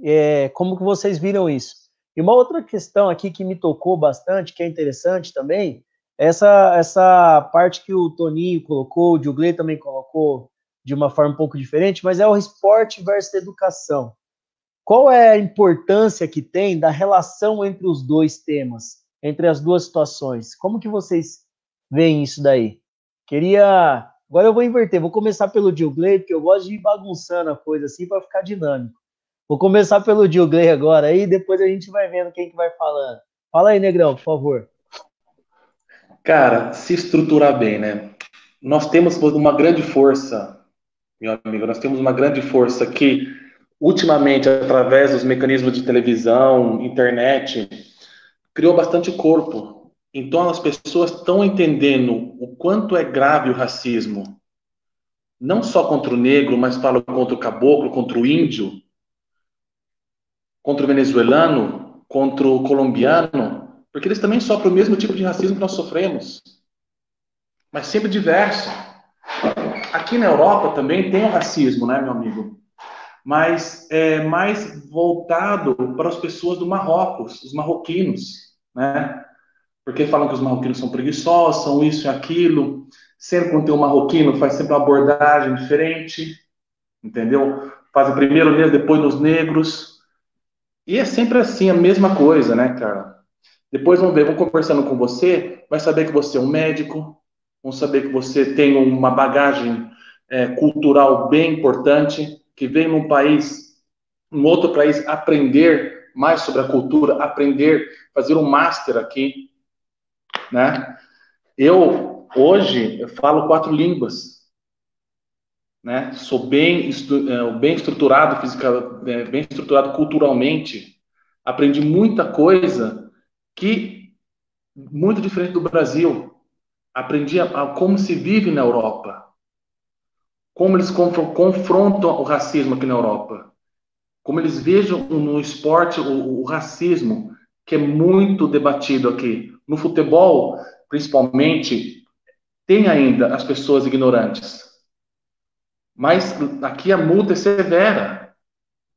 é, como que vocês viram isso. E uma outra questão aqui que me tocou bastante, que é interessante também, essa, essa parte que o Toninho colocou, o Diogley também colocou de uma forma um pouco diferente, mas é o esporte versus educação. Qual é a importância que tem da relação entre os dois temas, entre as duas situações? Como que vocês veem isso daí? Queria Agora eu vou inverter, vou começar pelo Diogley, porque eu gosto de ir bagunçando a coisa assim para ficar dinâmico. Vou começar pelo Diogley agora, aí depois a gente vai vendo quem que vai falando. Fala aí, Negrão, por favor.
Cara, se estruturar bem, né? Nós temos uma grande força, meu amigo, nós temos uma grande força que ultimamente, através dos mecanismos de televisão, internet, criou bastante corpo. Então, as pessoas estão entendendo o quanto é grave o racismo, não só contra o negro, mas falo contra o caboclo, contra o índio, contra o venezuelano, contra o colombiano, porque eles também sofrem o mesmo tipo de racismo que nós sofremos, mas sempre diverso. Aqui na Europa também tem o racismo, né, meu amigo? Mas é mais voltado para as pessoas do Marrocos, os marroquinos, né? Porque falam que os marroquinos são preguiçosos, são isso e aquilo. Sempre quando tem um marroquino, faz sempre uma abordagem diferente, entendeu? Faz primeiro neles, depois nos negros. E é sempre assim, a mesma coisa, né, cara? Depois vão ver, vão conversando com você, vai saber que você é um médico, vão saber que você tem uma bagagem é, cultural bem importante, que veio num país, num outro país, aprender mais sobre a cultura, aprender, fazer um master aqui, né? Eu hoje eu falo quatro línguas, né? Sou bem, é, bem estruturado física, é, bem estruturado culturalmente. Aprendi muita coisa que muito diferente do Brasil. Aprendi a, a como se vive na Europa como eles confrontam o racismo aqui na Europa, como eles vejam no esporte o, o racismo, que é muito debatido aqui. No futebol, principalmente, tem ainda as pessoas ignorantes. Mas aqui a multa é severa.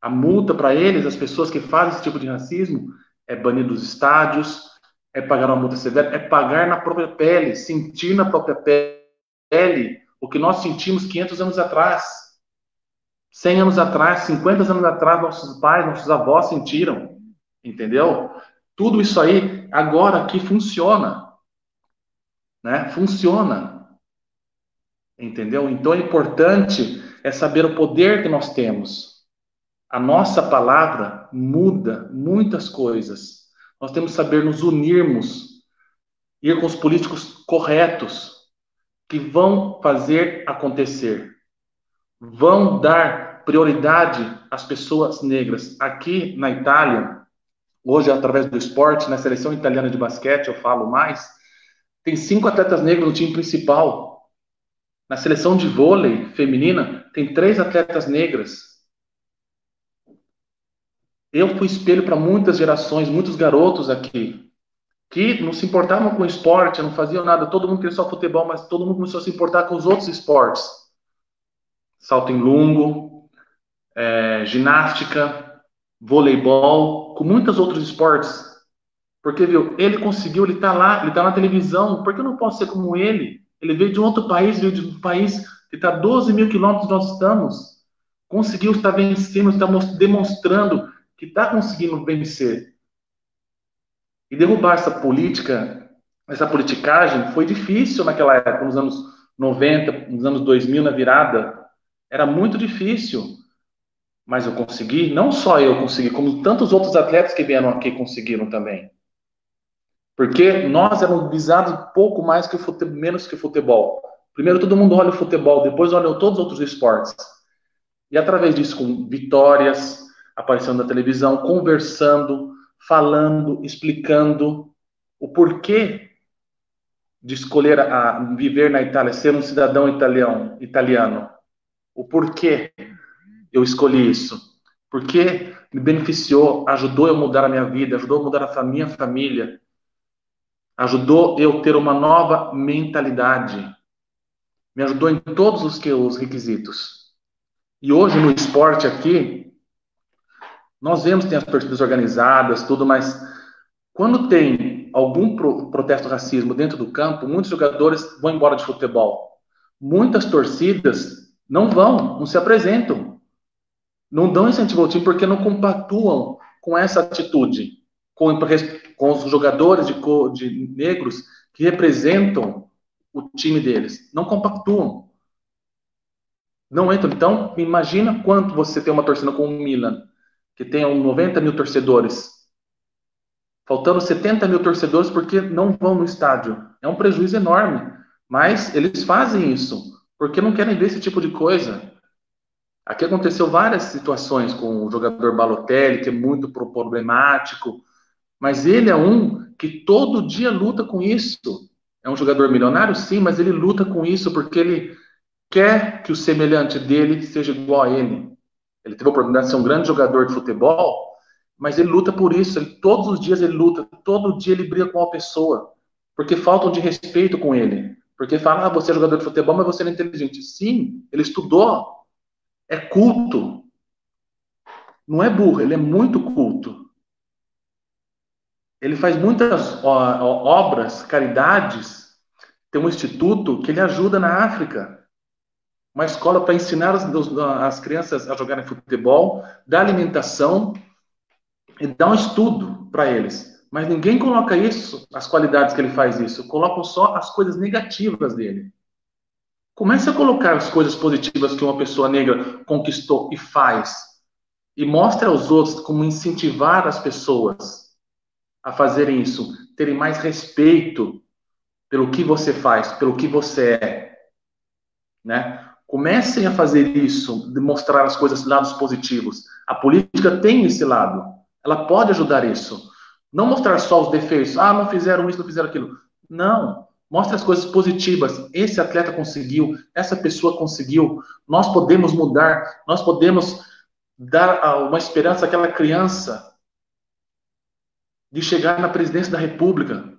A multa para eles, as pessoas que fazem esse tipo de racismo, é banir dos estádios, é pagar uma multa severa, é pagar na própria pele, sentir na própria pele o que nós sentimos 500 anos atrás, 100 anos atrás, 50 anos atrás, nossos pais, nossos avós sentiram, entendeu? Tudo isso aí agora aqui funciona, né? Funciona, entendeu? Então é importante é saber o poder que nós temos. A nossa palavra muda muitas coisas. Nós temos que saber nos unirmos, ir com os políticos corretos, que vão fazer acontecer, vão dar prioridade às pessoas negras. Aqui na Itália, hoje através do esporte, na seleção italiana de basquete, eu falo mais, tem cinco atletas negros no time principal. Na seleção de vôlei feminina, tem três atletas negras. Eu fui espelho para muitas gerações, muitos garotos aqui que não se importavam com esporte, não faziam nada, todo mundo queria só futebol, mas todo mundo começou a se importar com os outros esportes. Salto em lungo, é, ginástica, voleibol, com muitos outros esportes. Porque, viu, ele conseguiu, ele está lá, ele está na televisão, por que eu não posso ser como ele? Ele veio de um outro país, veio de um país que está a 12 mil quilômetros nós estamos. Conseguiu estar vencendo, está demonstrando que está conseguindo vencer. E derrubar essa política, essa politicagem, foi difícil naquela época, nos anos 90, nos anos 2000, na virada. Era muito difícil. Mas eu consegui, não só eu consegui, como tantos outros atletas que vieram aqui conseguiram também. Porque nós éramos visados pouco mais que futebol, menos que futebol. Primeiro todo mundo olha o futebol, depois olha todos os outros esportes. E através disso, com vitórias, aparecendo na televisão, conversando, falando, explicando o porquê de escolher a, viver na Itália, ser um cidadão italiano, italiano. O porquê eu escolhi isso. Porque me beneficiou, ajudou eu a mudar a minha vida, ajudou a mudar a minha família, ajudou eu ter uma nova mentalidade, me ajudou em todos os, que, os requisitos. E hoje no esporte aqui, nós vemos que tem as torcidas organizadas, tudo, mas quando tem algum pro, protesto racismo dentro do campo, muitos jogadores vão embora de futebol. Muitas torcidas não vão, não se apresentam. Não dão incentivo ao time porque não compactuam com essa atitude, com, com os jogadores de, de negros que representam o time deles. Não compactuam. Não entram. Então, imagina quanto você tem uma torcida com o Milan que tenham 90 mil torcedores, faltando 70 mil torcedores porque não vão no estádio. É um prejuízo enorme. Mas eles fazem isso porque não querem ver esse tipo de coisa. Aqui aconteceu várias situações com o jogador Balotelli, que é muito problemático, mas ele é um que todo dia luta com isso. É um jogador milionário, sim, mas ele luta com isso porque ele quer que o semelhante dele seja igual a ele. Ele teve a oportunidade de ser um grande jogador de futebol, mas ele luta por isso. Ele, todos os dias ele luta, todo dia ele briga com uma pessoa, porque faltam de respeito com ele. Porque fala, ah, você é jogador de futebol, mas você não é inteligente. Sim, ele estudou, é culto. Não é burro, ele é muito culto. Ele faz muitas obras, caridades. Tem um instituto que ele ajuda na África. Uma escola para ensinar as, as crianças a jogarem futebol, dar alimentação e dar um estudo para eles. Mas ninguém coloca isso, as qualidades que ele faz isso. Colocam só as coisas negativas dele. Comece a colocar as coisas positivas que uma pessoa negra conquistou e faz. E mostre aos outros como incentivar as pessoas a fazerem isso, terem mais respeito pelo que você faz, pelo que você é. Né? Comecem a fazer isso, demonstrar as coisas, lados positivos. A política tem esse lado. Ela pode ajudar isso. Não mostrar só os defeitos. Ah, não fizeram isso, não fizeram aquilo. Não. Mostre as coisas positivas. Esse atleta conseguiu, essa pessoa conseguiu. Nós podemos mudar, nós podemos dar uma esperança àquela criança de chegar na presidência da República.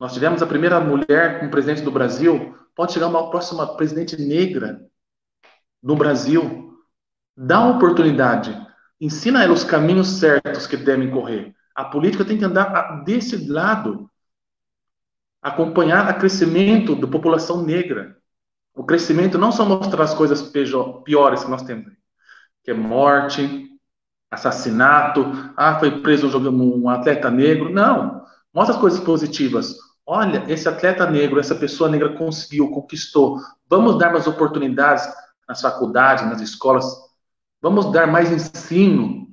Nós tivemos a primeira mulher como presidente do Brasil, pode chegar uma próxima presidente negra no Brasil. Dá uma oportunidade. Ensina ela os caminhos certos que devem correr. A política tem que andar desse lado acompanhar o crescimento da população negra. O crescimento não só mostrar as coisas piores que nós temos, que é morte, assassinato, ah, foi preso um atleta negro. Não, mostra as coisas positivas. Olha, esse atleta negro, essa pessoa negra conseguiu, conquistou. Vamos dar mais oportunidades nas faculdades, nas escolas. Vamos dar mais ensino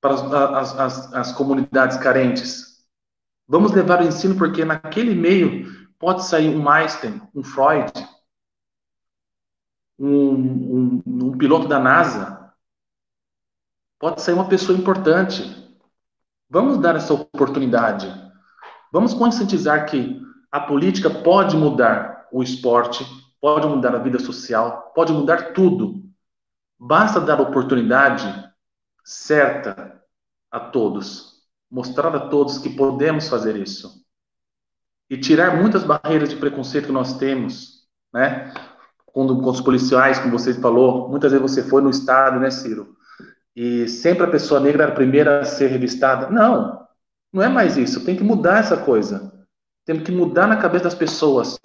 para as, as, as comunidades carentes. Vamos levar o ensino porque naquele meio pode sair um Einstein, um Freud, um, um, um piloto da NASA. Pode sair uma pessoa importante. Vamos dar essa oportunidade. Vamos conscientizar que a política pode mudar o esporte, pode mudar a vida social, pode mudar tudo. Basta dar a oportunidade certa a todos mostrar a todos que podemos fazer isso e tirar muitas barreiras de preconceito que nós temos, né? Com, com os policiais, como você falou, muitas vezes você foi no estado, né, Ciro? E sempre a pessoa negra era a primeira a ser revistada. Não, não é mais isso. Tem que mudar essa coisa. Temos que mudar na cabeça das pessoas.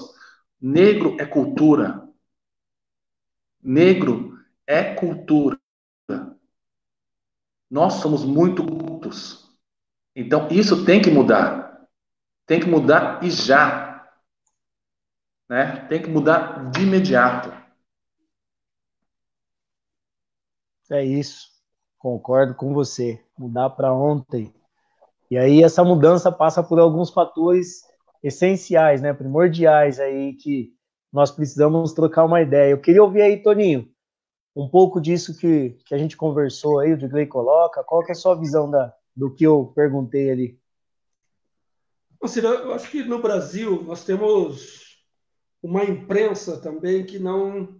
Negro é cultura. Negro é cultura. Nós somos muito cultos. Então, isso tem que mudar. Tem que mudar e já. Né? Tem que mudar de imediato.
É isso. Concordo com você. Mudar para ontem. E aí essa mudança passa por alguns fatores essenciais, né, primordiais aí que nós precisamos trocar uma ideia. Eu queria ouvir aí, Toninho, um pouco disso que, que a gente conversou aí, o Digley coloca. Qual que é a sua visão da, do que eu perguntei ali?
eu acho que no Brasil nós temos uma imprensa também que não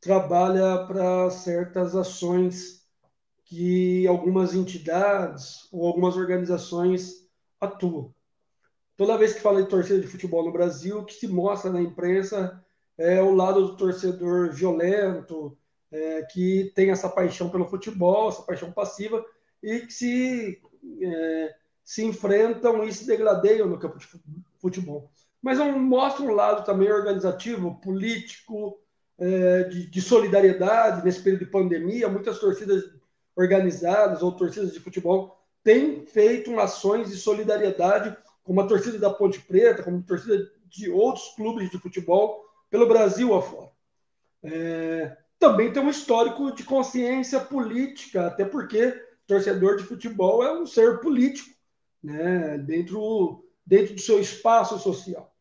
trabalha para certas ações que algumas entidades ou algumas organizações atuam. Toda vez que fala de torcida de futebol no Brasil, o que se mostra na imprensa é o lado do torcedor violento, é, que tem essa paixão pelo futebol, essa paixão passiva, e que se é, se enfrentam e se degradeiam no campo de futebol. Mas não mostra um lado também organizativo, político, é, de, de, solidariedade nesse período de pandemia. Muitas torcidas organizadas ou torcidas de futebol têm feito ações de solidariedade, como a torcida da Ponte Preta, como a torcida de outros clubes de futebol pelo Brasil afora. É, também tem um histórico de consciência política, até porque torcedor de futebol é um ser político, né, dentro, dentro do seu espaço social.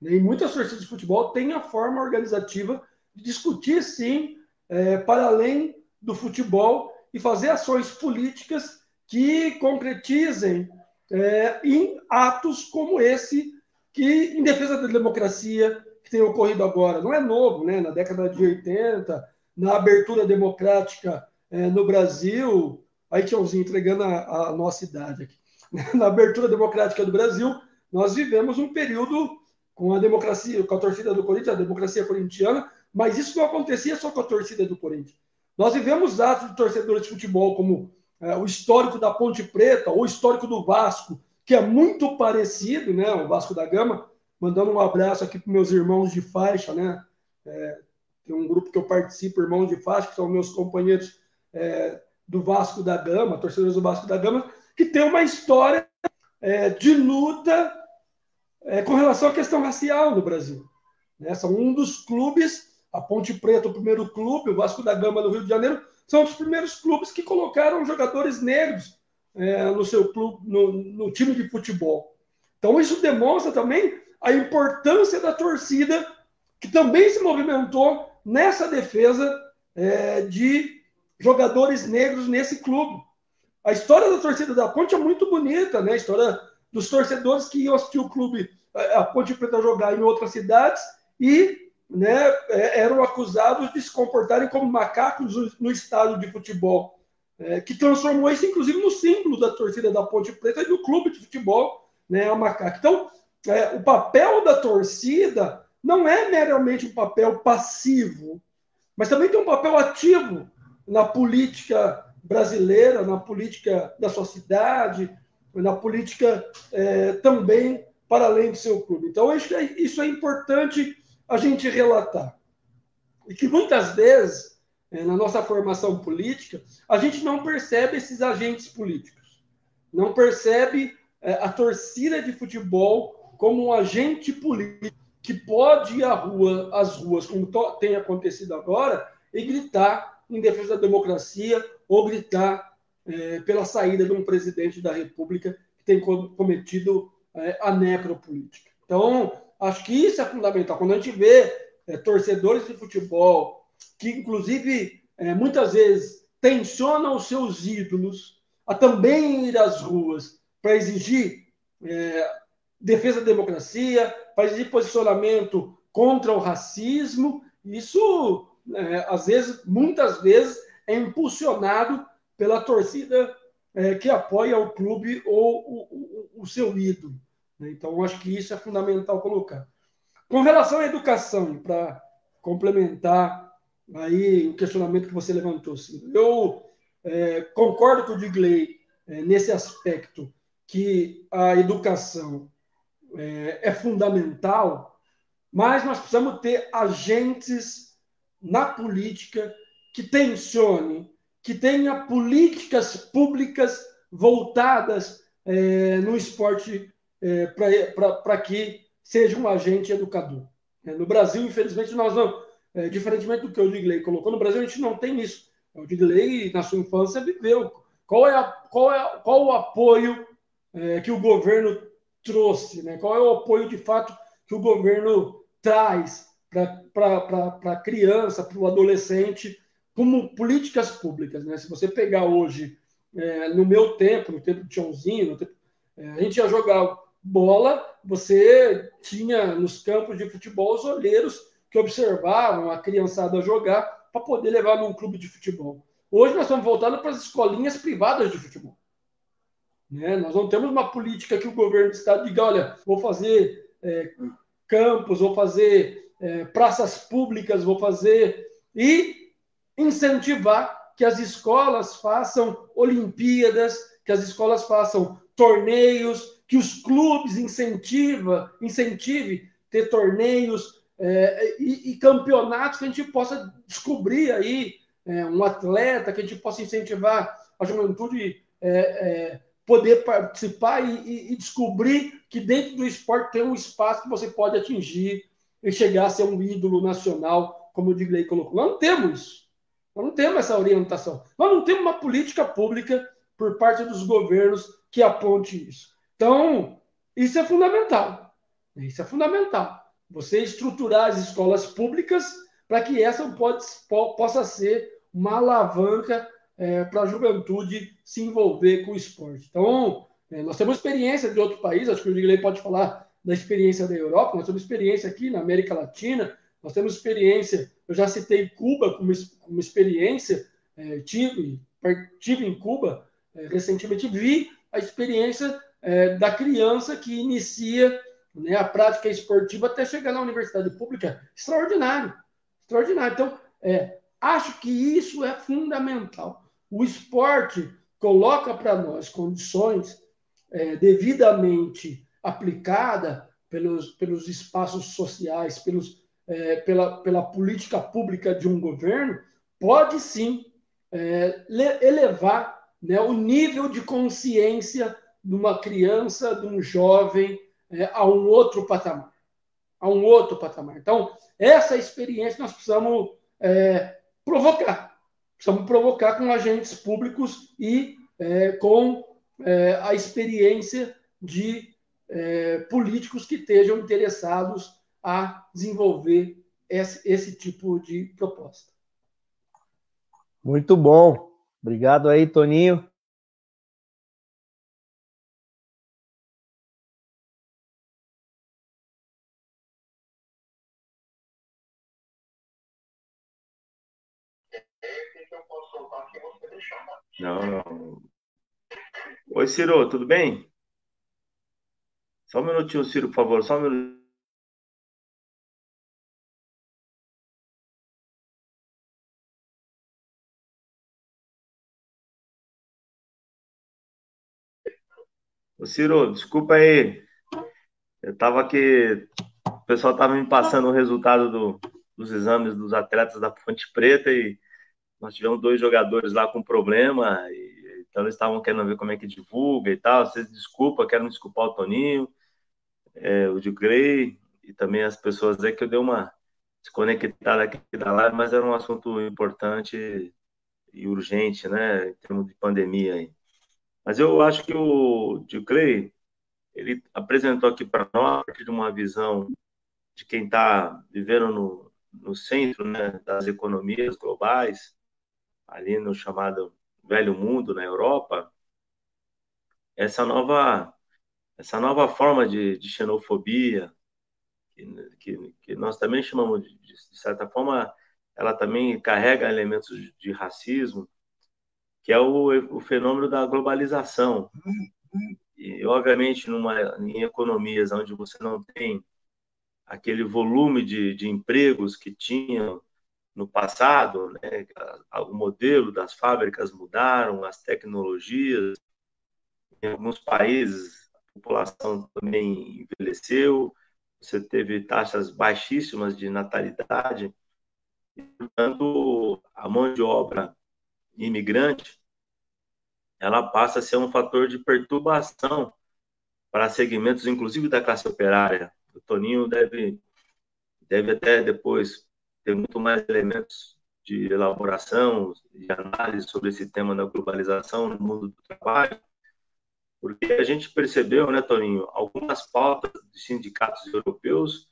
E muitas torcidas de futebol têm a forma organizativa de discutir, sim, é, para além do futebol e fazer ações políticas que concretizem é, em atos como esse, que em defesa da democracia, que tem ocorrido agora. Não é novo, né? Na década de 80, na abertura democrática é, no Brasil, aí Tiãozinho entregando a, a nossa idade aqui. Na abertura democrática do Brasil, nós vivemos um período com a democracia, com a torcida do Corinthians, a democracia corintiana, mas isso não acontecia só com a torcida do Corinthians. Nós vivemos atos de torcedores de futebol, como é, o histórico da Ponte Preta, ou o histórico do Vasco, que é muito parecido, né? O Vasco da Gama, mandando um abraço aqui para meus irmãos de faixa, né? É, tem um grupo que eu participo, irmãos de faixa, que são meus companheiros é, do Vasco da Gama, torcedores do Vasco da Gama, que tem uma história é, de luta é, com relação à questão racial no Brasil. Né? São um dos clubes, a Ponte Preta, o primeiro clube, o Vasco da Gama do Rio de Janeiro, são os primeiros clubes que colocaram jogadores negros é, no seu clube, no, no time de futebol. Então isso demonstra também a importância da torcida que também se movimentou nessa defesa é, de jogadores negros nesse clube. A história da torcida da Ponte é muito bonita, né? A história dos torcedores que iam assistir o clube, a Ponte Preta jogar em outras cidades e né, é, eram acusados de se comportarem como macacos no estádio de futebol, é, que transformou isso, inclusive, no símbolo da torcida da Ponte Preta e do clube de futebol, né, a macaco. Então, é, o papel da torcida não é meramente um papel passivo, mas também tem um papel ativo na política brasileira, na política da sua cidade, na política é, também para além do seu clube. Então, isso é, isso é importante a gente relatar. E que muitas vezes, é, na nossa formação política, a gente não percebe esses agentes políticos, não percebe é, a torcida de futebol como um agente político que pode ir à rua, às ruas, como tem acontecido agora, e gritar em defesa da democracia ou gritar é, pela saída de um presidente da República que tem cometido é, a necropolítica. Então, acho que isso é fundamental. Quando a gente vê é, torcedores de futebol que, inclusive, é, muitas vezes tensionam os seus ídolos a também ir às ruas para exigir é, defesa da democracia, para exigir posicionamento contra o racismo, isso, é, às vezes, muitas vezes, é impulsionado pela torcida é, que apoia o clube ou o, o, o seu ídolo. Né? Então, acho que isso é fundamental colocar. Com relação à educação, para complementar aí o questionamento que você levantou, eu é, concordo com o Digley é, nesse aspecto que a educação é, é fundamental, mas nós precisamos ter agentes na política que tensione, que tenha políticas públicas voltadas é, no esporte é, para que seja um agente educador. É, no Brasil, infelizmente, nós não, é, diferentemente do que o Digley colocou, no Brasil a gente não tem isso. O Digley, na sua infância, viveu. Qual é, a, qual é qual o apoio é, que o governo trouxe? Né? Qual é o apoio, de fato, que o governo traz para a criança, para o adolescente, como políticas públicas? Né? Se você pegar hoje, é, no meu tempo, no tempo de Tiãozinho, tempo, é, a gente ia jogar bola, você tinha nos campos de futebol os olheiros que observavam a criançada jogar para poder levar num clube de futebol. Hoje nós estamos voltando para as escolinhas privadas de futebol. Né? Nós não temos uma política que o governo do estado diga, olha, vou fazer é, campos, vou fazer é, praças públicas, vou fazer e incentivar que as escolas façam Olimpíadas, que as escolas façam torneios, que os clubes incentiva, incentive ter torneios é, e, e, campeonatos que a gente possa descobrir aí é, um atleta, que a gente possa incentivar a juventude é, é poder participar e, e, descobrir que dentro do esporte tem um espaço que você pode atingir e chegar a ser um ídolo nacional, como o Digley colocou. Nós não temos isso. Nós não temos essa orientação. Nós não temos uma política pública por parte dos governos que aponte isso. Então, isso é fundamental. Isso é fundamental. Você estruturar as escolas públicas para que essa pode, possa ser uma alavanca é, para a juventude se envolver com o esporte. Então, é, nós temos experiência de outro país, acho que o Digley pode falar da experiência da Europa, nós temos experiência aqui na América Latina, nós temos experiência, eu já citei Cuba como, como experiência, é, tive, tive em Cuba é, recentemente, vi a experiência é, da criança que inicia né, a prática esportiva até chegar na universidade pública, extraordinário, extraordinário. Então, é, acho que isso é fundamental. O esporte coloca para nós condições é, devidamente aplicada pelos, pelos espaços sociais, pelos, é, pela, pela política pública de um governo, pode sim é, elevar né, o nível de consciência de uma criança, de um jovem, é, a um outro patamar. A um outro patamar. Então, essa experiência nós precisamos é, provocar. Precisamos provocar com agentes públicos e é, com é, a experiência de é, políticos que estejam interessados a desenvolver esse, esse tipo de proposta.
Muito bom. Obrigado aí, Toninho.
Não, não. Oi, Ciro, tudo bem? Só um minutinho, Ciro, por favor, só um minutinho. Ô, Ciro, desculpa aí. Eu tava aqui, o pessoal tava me passando o resultado do, dos exames dos atletas da Fonte Preta e nós tivemos dois jogadores lá com problema, e, então eles estavam querendo ver como é que divulga e tal. Vocês desculpa, quero me desculpar o Toninho, é, o de Grey e também as pessoas aí que eu dei uma desconectada aqui da live, mas era um assunto importante e urgente, né, em termos de pandemia aí. Mas eu acho que o de Clay, ele apresentou aqui para nós, de uma visão de quem está vivendo no, no centro né, das economias globais, ali no chamado velho mundo na Europa, essa nova essa nova forma de, de xenofobia que, que, que, nós também chamamos de, de, certa forma ela também carrega elementos de, de racismo que é o, o fenômeno da globalização. E, obviamente, numa, em economias onde você não tem aquele volume de, de empregos que tinha no passado, né? o modelo das fábricas mudaram, as tecnologias, em alguns países a população também envelheceu, você teve taxas baixíssimas de natalidade, e, portanto, a mão de obra imigrante, ela passa a ser um fator de perturbação para segmentos, inclusive da classe operária. O Toninho deve, deve até depois ter muito mais elementos de elaboração, de análise sobre esse tema da globalização no mundo do trabalho, porque a gente percebeu, né, Toninho, algumas pautas de sindicatos europeus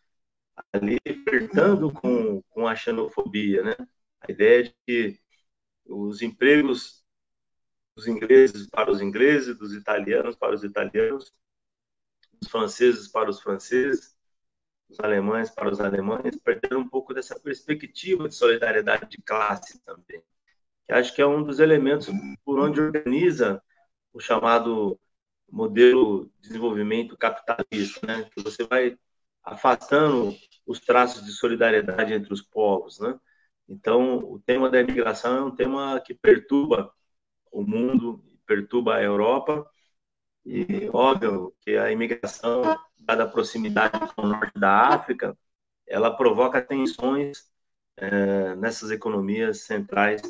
ali flertando com, com a xenofobia, né? A ideia de que os empregos dos ingleses para os ingleses, dos italianos para os italianos, dos franceses para os franceses, dos alemães para os alemães, perderam um pouco dessa perspectiva de solidariedade de classe também. Que acho que é um dos elementos por onde organiza o chamado modelo de desenvolvimento capitalista, né? Que você vai afastando os traços de solidariedade entre os povos, né? Então, o tema da imigração é um tema que perturba o mundo, perturba a Europa, e óbvio que a imigração, dada a proximidade com o norte da África, ela provoca tensões é, nessas economias centrais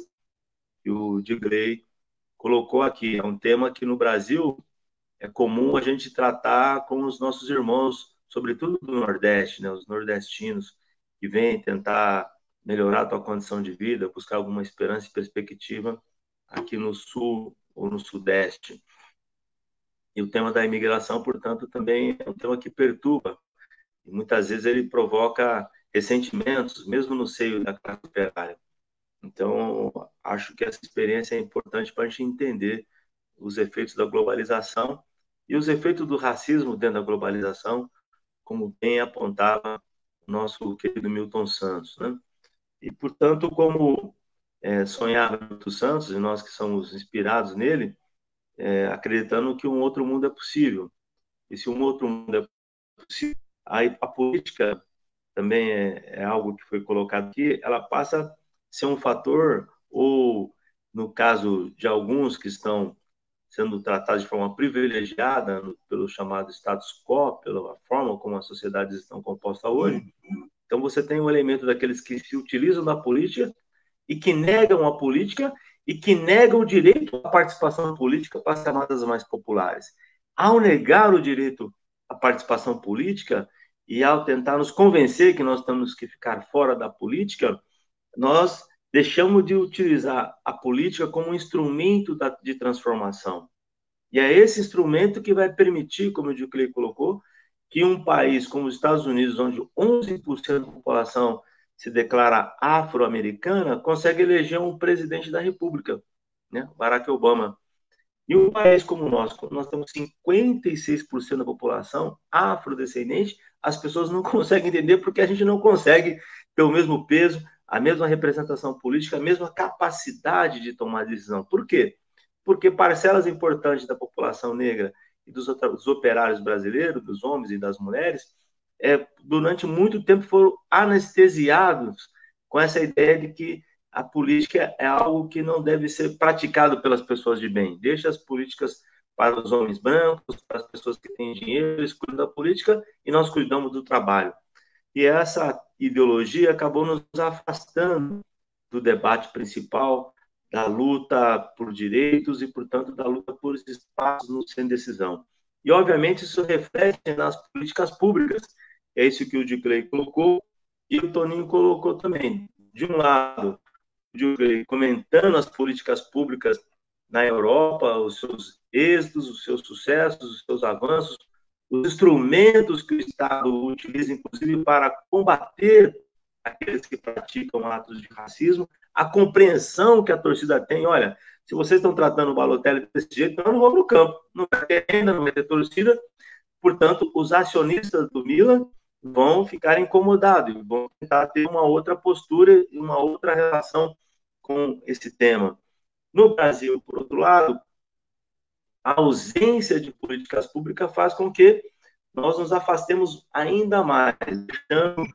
que o de Grey colocou aqui. É um tema que no Brasil é comum a gente tratar com os nossos irmãos, sobretudo do Nordeste, né, os nordestinos, que vêm tentar melhorar a tua condição de vida, buscar alguma esperança e perspectiva aqui no sul ou no sudeste. E o tema da imigração, portanto, também é um tema que perturba. E muitas vezes ele provoca ressentimentos, mesmo no seio da classe operária. Então, acho que essa experiência é importante para a gente entender os efeitos da globalização e os efeitos do racismo dentro da globalização, como bem apontava o nosso querido Milton Santos. Né? E, portanto, como é, sonhava Milton Santos, e nós que somos inspirados nele, é, acreditando que um outro mundo é possível. E se um outro mundo é possível, aí a política também é, é algo que foi colocado aqui, ela passa a ser um fator, ou no caso de alguns que estão sendo tratados de forma privilegiada pelo chamado status quo, pela forma como as sociedades estão compostas hoje. Então você tem um elemento daqueles que se utilizam da política e que negam a política e que negam o direito à participação política para as camadas mais populares. Ao negar o direito à participação política e ao tentar nos convencer que nós temos que ficar fora da política, nós deixamos de utilizar a política como um instrumento de transformação. E é esse instrumento que vai permitir, como o Clay colocou, que um país como os Estados Unidos, onde 11% da população se declara afro-americana, consegue eleger um presidente da República, né? Barack Obama. E um país como o nosso, nós temos 56% da população afrodescendente, as pessoas não conseguem entender porque a gente não consegue ter o mesmo peso, a mesma representação política, a mesma capacidade de tomar decisão. Por quê? Porque parcelas importantes da população negra e dos, dos operários brasileiros, dos homens e das mulheres, é, durante muito tempo foram anestesiados com essa ideia de que a política é algo que não deve ser praticado pelas pessoas de bem. Deixa as políticas para os homens brancos, para as pessoas que têm dinheiro, eles cuidam da política e nós cuidamos do trabalho. E essa ideologia acabou nos afastando do debate principal, da luta por direitos e, portanto, da luta por espaços no sem decisão. E, obviamente, isso reflete nas políticas públicas. É isso que o Diclay colocou e o Toninho colocou também. De um lado, o Diclay comentando as políticas públicas na Europa, os seus êxitos, os seus sucessos, os seus avanços, os instrumentos que o Estado utiliza, inclusive, para combater aqueles que praticam atos de racismo, a compreensão que a torcida tem, olha, se vocês estão tratando o Balotelli desse jeito, então eu não vou para o campo, não vai ter renda, não vai ter torcida, portanto, os acionistas do Milan vão ficar incomodados, vão tentar ter uma outra postura e uma outra relação com esse tema. No Brasil, por outro lado, a ausência de políticas públicas faz com que nós nos afastemos ainda mais, deixando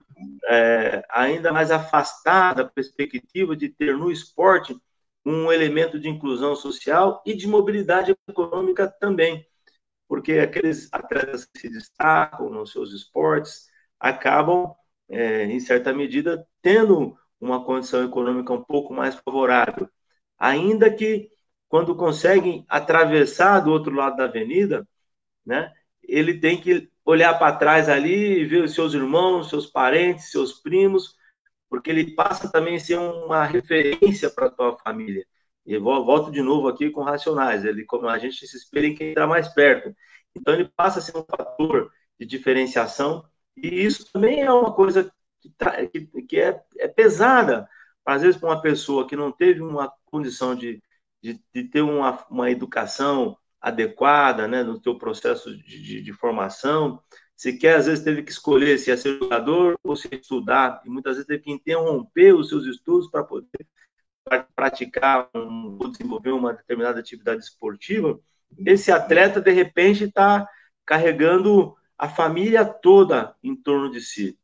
é, ainda mais afastada a perspectiva de ter no esporte um elemento de inclusão social e de mobilidade econômica também, porque aqueles atletas que se destacam nos seus esportes acabam, é, em certa medida, tendo uma condição econômica um pouco mais favorável, ainda que quando conseguem atravessar do outro lado da avenida, né, ele tem que olhar para trás ali ver os seus irmãos, seus parentes, seus primos, porque ele passa também a ser uma referência para a tua família. E volto de novo aqui com racionais, ele como a gente se espelha em quem está mais perto. Então ele passa a ser um fator de diferenciação e isso também é uma coisa que, tá, que, que é, é pesada, às vezes para uma pessoa que não teve uma condição de de, de ter uma, uma educação adequada né, no teu processo de, de, de, formação. Às vezes, teve que escolher se é ser jogador ou se estudar, e muitas vezes teve que interromper os seus estudos para poder praticar um, ou desenvolver uma determinada atividade esportiva. Esse atleta, de repente, está carregando a família toda em torno de si.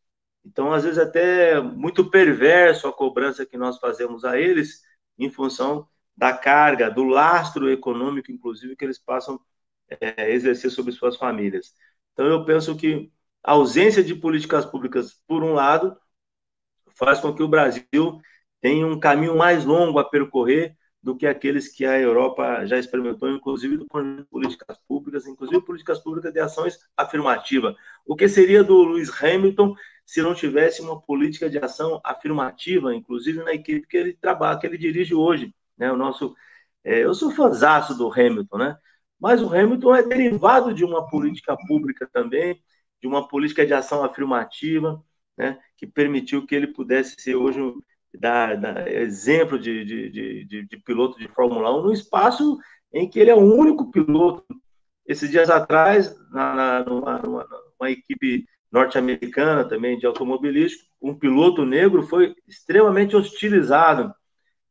Então, às vezes, até muito perverso a cobrança que nós fazemos a eles em função da carga, do lastro econômico, inclusive, que eles passam é, exercer sobre suas famílias. Então, eu penso que a ausência de políticas públicas, por um lado, faz com que o Brasil tenha um caminho mais longo a percorrer do que aqueles que a Europa já experimentou, inclusive do ponto de políticas públicas, inclusive políticas públicas de ações afirmativas. O que seria do Lewis Hamilton se não tivesse uma política de ação afirmativa, inclusive na equipe que ele trabalha, que ele dirige hoje? Né? O nosso, é, eu sou fãzaço do Hamilton, né? Mas o Hamilton é derivado de uma política pública também, de uma política de ação afirmativa, né? Que permitiu que ele pudesse ser hoje da, da exemplo de, de, de, de, piloto de Fórmula 1 no espaço em que ele é o único piloto. Esses dias atrás, na, na numa, numa, numa equipe norte-americana também de automobilístico, um piloto negro foi extremamente hostilizado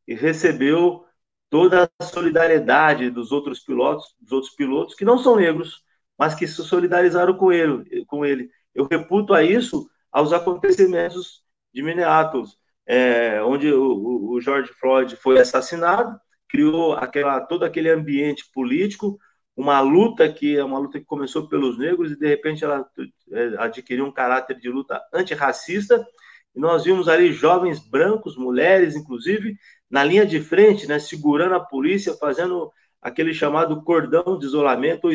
e recebeu toda a solidariedade dos outros pilotos, dos outros pilotos que não são negros, mas que se solidarizaram com ele. Com ele. Eu reputo a isso aos acontecimentos de Minneapolis, é, onde o, o George Floyd foi assassinado, criou aquela, todo aquele ambiente político, uma luta que é uma luta que começou pelos negros e de repente ela é, adquiriu um caráter de luta antirracista. E nós vimos ali jovens brancos, mulheres, inclusive, na linha de frente, né, segurando a polícia, fazendo aquele chamado cordão de isolamento ou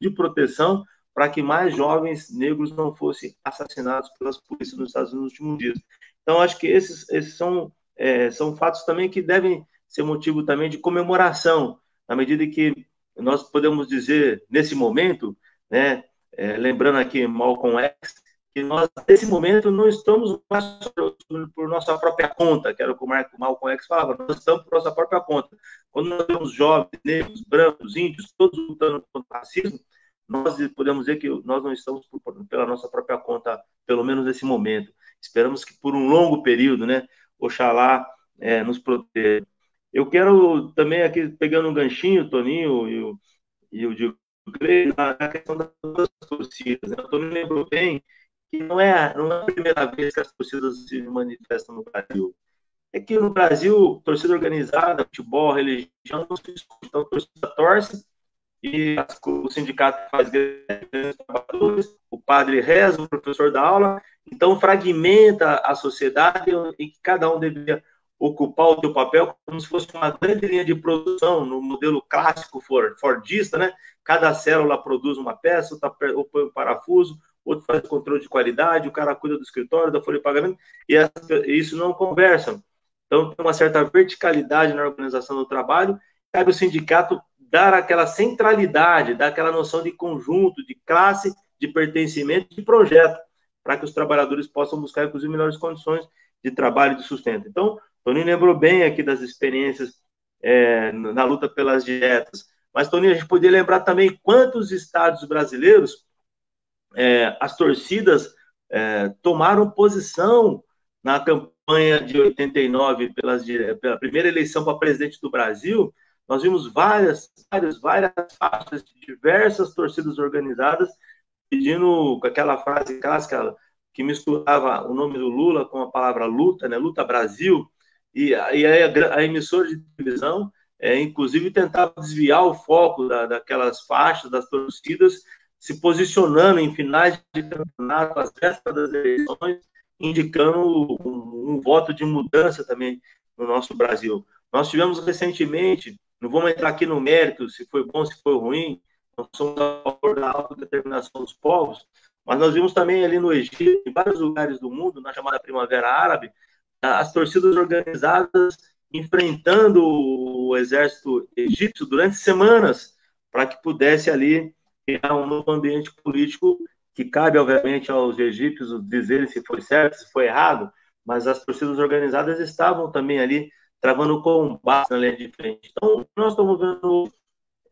de proteção para que mais jovens negros não fossem assassinados pelas polícias nos Estados Unidos nos últimos dias. Então, acho que esses, esses são, é, são fatos também que devem ser motivo também de comemoração, na medida que nós podemos dizer, nesse momento, né, é, lembrando aqui Malcolm X, que nós, nesse momento, não estamos mais por nossa própria conta, que era o que o Malcolm X falava, nós estamos por nossa própria conta. Quando nós vemos jovens, negros, brancos, índios, todos lutando contra o racismo, nós podemos dizer que nós não estamos por, pela nossa própria conta, pelo menos nesse momento. Esperamos que por um longo período, né, Oxalá é, nos proteja. Eu quero também aqui, pegando um ganchinho, Toninho e o, e o Diego na questão das torcidas. Né? O Toninho lembrou bem que não é, não é a primeira vez que as torcidas se manifestam no Brasil. É que no Brasil, torcida organizada, futebol, religião, não se discute. Então, a torcida torce e o sindicato faz grandes trabalhadores, o padre reza, o professor dá aula, então fragmenta a sociedade em que cada um deveria ocupar o seu papel como se fosse uma grande linha de produção no modelo clássico fordista, né? Cada célula produz uma peça, ou põe um parafuso, outro faz controle de qualidade, o cara cuida do escritório, da folha de pagamento, e isso não conversa. Então, tem uma certa verticalidade na organização do trabalho, cabe o sindicato dar aquela centralidade, dar aquela noção de conjunto, de classe, de pertencimento, de projeto, para que os trabalhadores possam buscar, inclusive, melhores condições de trabalho e de sustento. Então, Toninho lembrou bem aqui das experiências é, na luta pelas dietas, mas, Toninho, a gente poderia lembrar também quantos estados brasileiros é, as torcidas é, tomaram posição na campanha de 89 pelas, pela primeira eleição para presidente do Brasil, nós vimos várias, várias, várias faixas de diversas torcidas organizadas pedindo aquela frase clássica que misturava o nome do Lula com a palavra luta, né? Luta Brasil, e, e aí a, a emissora de televisão, é, inclusive, tentava desviar o foco da, daquelas faixas, das torcidas, se posicionando em finais de campeonato, às vésperas das eleições, indicando um, um voto de mudança também no nosso Brasil. Nós tivemos recentemente não vamos entrar aqui no mérito se foi bom, se foi ruim. Nós somos a favor da autodeterminação dos povos, mas nós vimos também ali no Egito, em vários lugares do mundo, na chamada Primavera Árabe, as torcidas organizadas enfrentando o exército egípcio durante semanas para que pudesse ali criar um novo ambiente político que cabe, obviamente, aos egípcios dizerem se foi certo, se foi errado, mas as torcidas organizadas estavam também ali travando combate na linha de frente. Então, nós estamos vendo,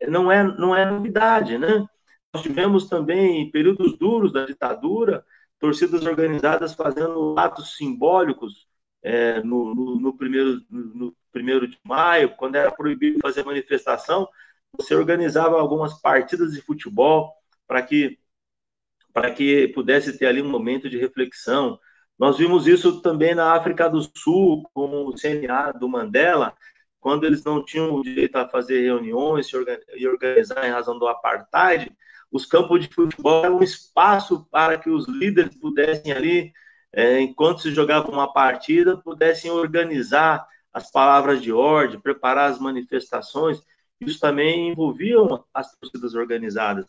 não é, não é novidade, né? Nós tivemos também períodos duros da ditadura, torcidas organizadas fazendo atos simbólicos é, no, no, no, primeiro, no primeiro de maio, quando era proibido fazer manifestação, você organizava algumas partidas de futebol para que para que pudesse ter ali um momento de reflexão, nós vimos isso também na África do Sul, com o CNA do Mandela, quando eles não tinham o direito a fazer reuniões e organizar em razão do apartheid, os campos de futebol eram um espaço para que os líderes pudessem ali, é, enquanto se jogava uma partida, pudessem organizar as palavras de ordem, preparar as manifestações. Isso também envolvia as torcidas organizadas.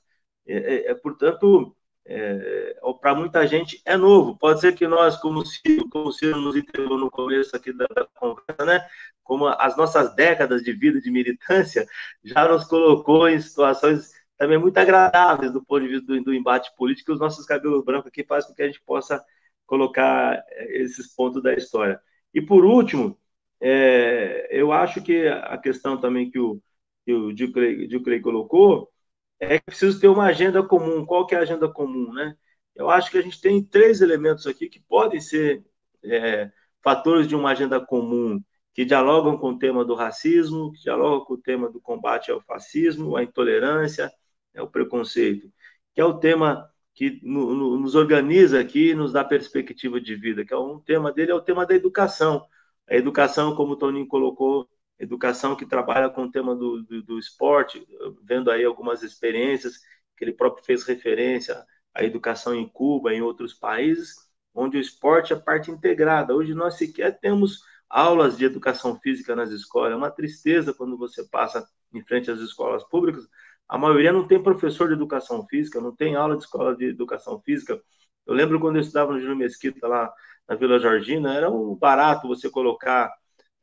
É, é, é portanto, é, para muita gente é novo. Pode ser que nós, como o Ciro, como Ciro nos entregou no começo aqui da, da, conversa, né? Como as nossas décadas de vida de militância já nos colocou em situações também muito agradáveis do ponto de vista do, do embate político, os nossos cabelos brancos aqui fazem com que a gente possa colocar é, esses pontos da história. E por último, é, eu acho que a questão também que o, que o Dilclay colocou é preciso ter uma agenda comum. Qual que é a agenda comum, né? Eu acho que a gente tem três elementos aqui que podem ser é, fatores de uma agenda comum, que dialogam com o tema do racismo, que dialogam com o tema do combate ao fascismo, à intolerância, ao preconceito, que é o tema que no, no, nos organiza aqui, nos dá perspectiva de vida, que é um tema dele, é o tema da educação. A educação, como o Toninho colocou, educação que trabalha com o tema do, do, do esporte, vendo aí algumas experiências que ele próprio fez referência à educação em Cuba, em outros países, onde o esporte é parte integrada. Hoje nós sequer temos aulas de educação física nas escolas. É uma tristeza quando você passa em frente às escolas públicas. A maioria não tem professor de educação física, não tem aula de escola de educação física. Eu lembro quando eu estudava no Júlio Mesquita, lá na Vila Georgina, era um barato você colocar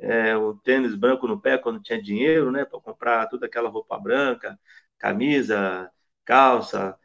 é, o tênis branco no pé quando tinha dinheiro, né, para comprar toda aquela roupa branca, camisa, calça,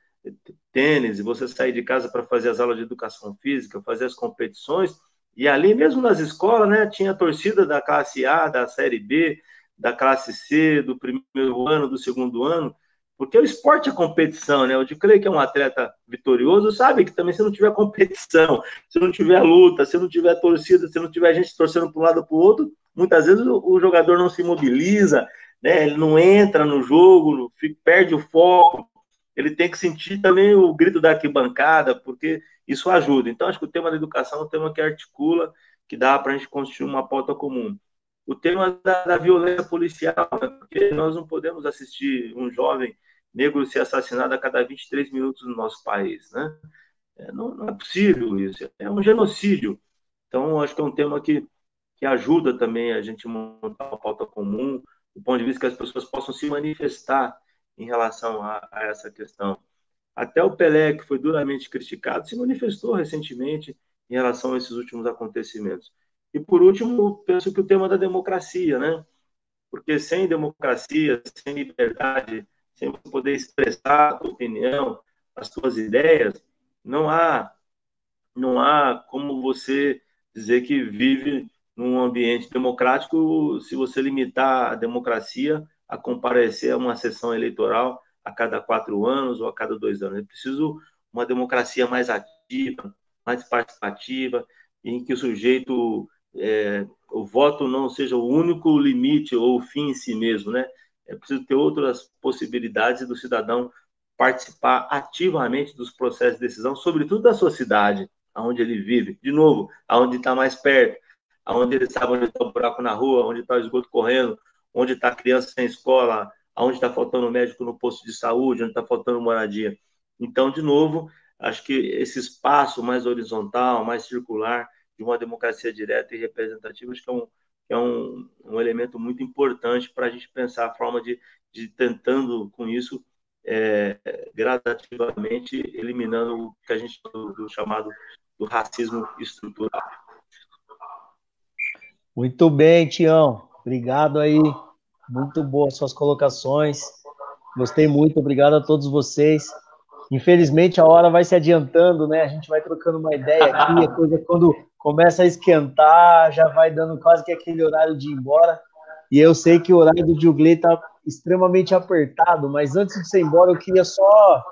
tênis, e você sair de casa para fazer as aulas de educação física, fazer as competições, e ali mesmo nas escolas, né, tinha torcida da classe A, da série B, da classe C, do primeiro ano, do segundo ano, porque o esporte é competição, né? O de creio que é um atleta vitorioso, sabe que também se não tiver competição, se não tiver luta, se não tiver torcida, se não tiver gente torcendo para um lado para o outro, muitas vezes o, jogador não se mobiliza, né? Ele não entra no jogo, perde o foco. Ele tem que sentir também o grito da arquibancada, porque isso ajuda. Então, acho que o tema da educação é um tema que articula, que dá para a gente construir uma pauta comum o tema da, da, violência policial, né? porque nós não podemos assistir um jovem negro ser assassinado a cada 23 minutos no nosso país, né? É, não, não, é possível isso, é um genocídio. Então, acho que é um tema que, que ajuda também a gente montar uma pauta comum, do ponto de vista que as pessoas possam se manifestar em relação a, a essa questão. Até o Pelé, que foi duramente criticado, se manifestou recentemente em relação a esses últimos acontecimentos. E, por último, penso que o tema da democracia, né? Porque sem democracia, sem liberdade, sem você poder expressar a sua opinião, as suas ideias, não há não há como você dizer que vive num ambiente democrático se você limitar a democracia a comparecer a uma sessão eleitoral a cada quatro anos ou a cada dois anos. É preciso uma democracia mais ativa, mais participativa, em que o sujeito, é, o voto não seja o único limite ou o fim em si mesmo, né? É preciso ter outras possibilidades do cidadão participar ativamente dos processos de decisão, sobretudo da sua cidade, aonde ele vive. De novo, aonde está mais perto, aonde ele sabe onde está o buraco na rua, onde está o esgoto correndo, onde está a criança sem escola, aonde está faltando médico no posto de saúde, onde está faltando moradia. Então, de novo, acho que esse espaço mais horizontal, mais circular, de uma democracia direta e representativa, acho que é um, é um, um elemento muito importante para a gente pensar a forma de, de tentando com isso é, gradativamente eliminando o que a gente do, do chamado do racismo estrutural.
Muito bem, Tião. Obrigado aí. Muito boas suas colocações. Gostei muito. Obrigado a todos vocês. Infelizmente a hora vai se adiantando, né? A gente vai trocando uma ideia aqui, a coisa quando começa a esquentar, já vai dando quase que aquele horário de ir embora. E eu sei que o horário do Jugley está extremamente apertado, mas antes de você ir embora, eu queria só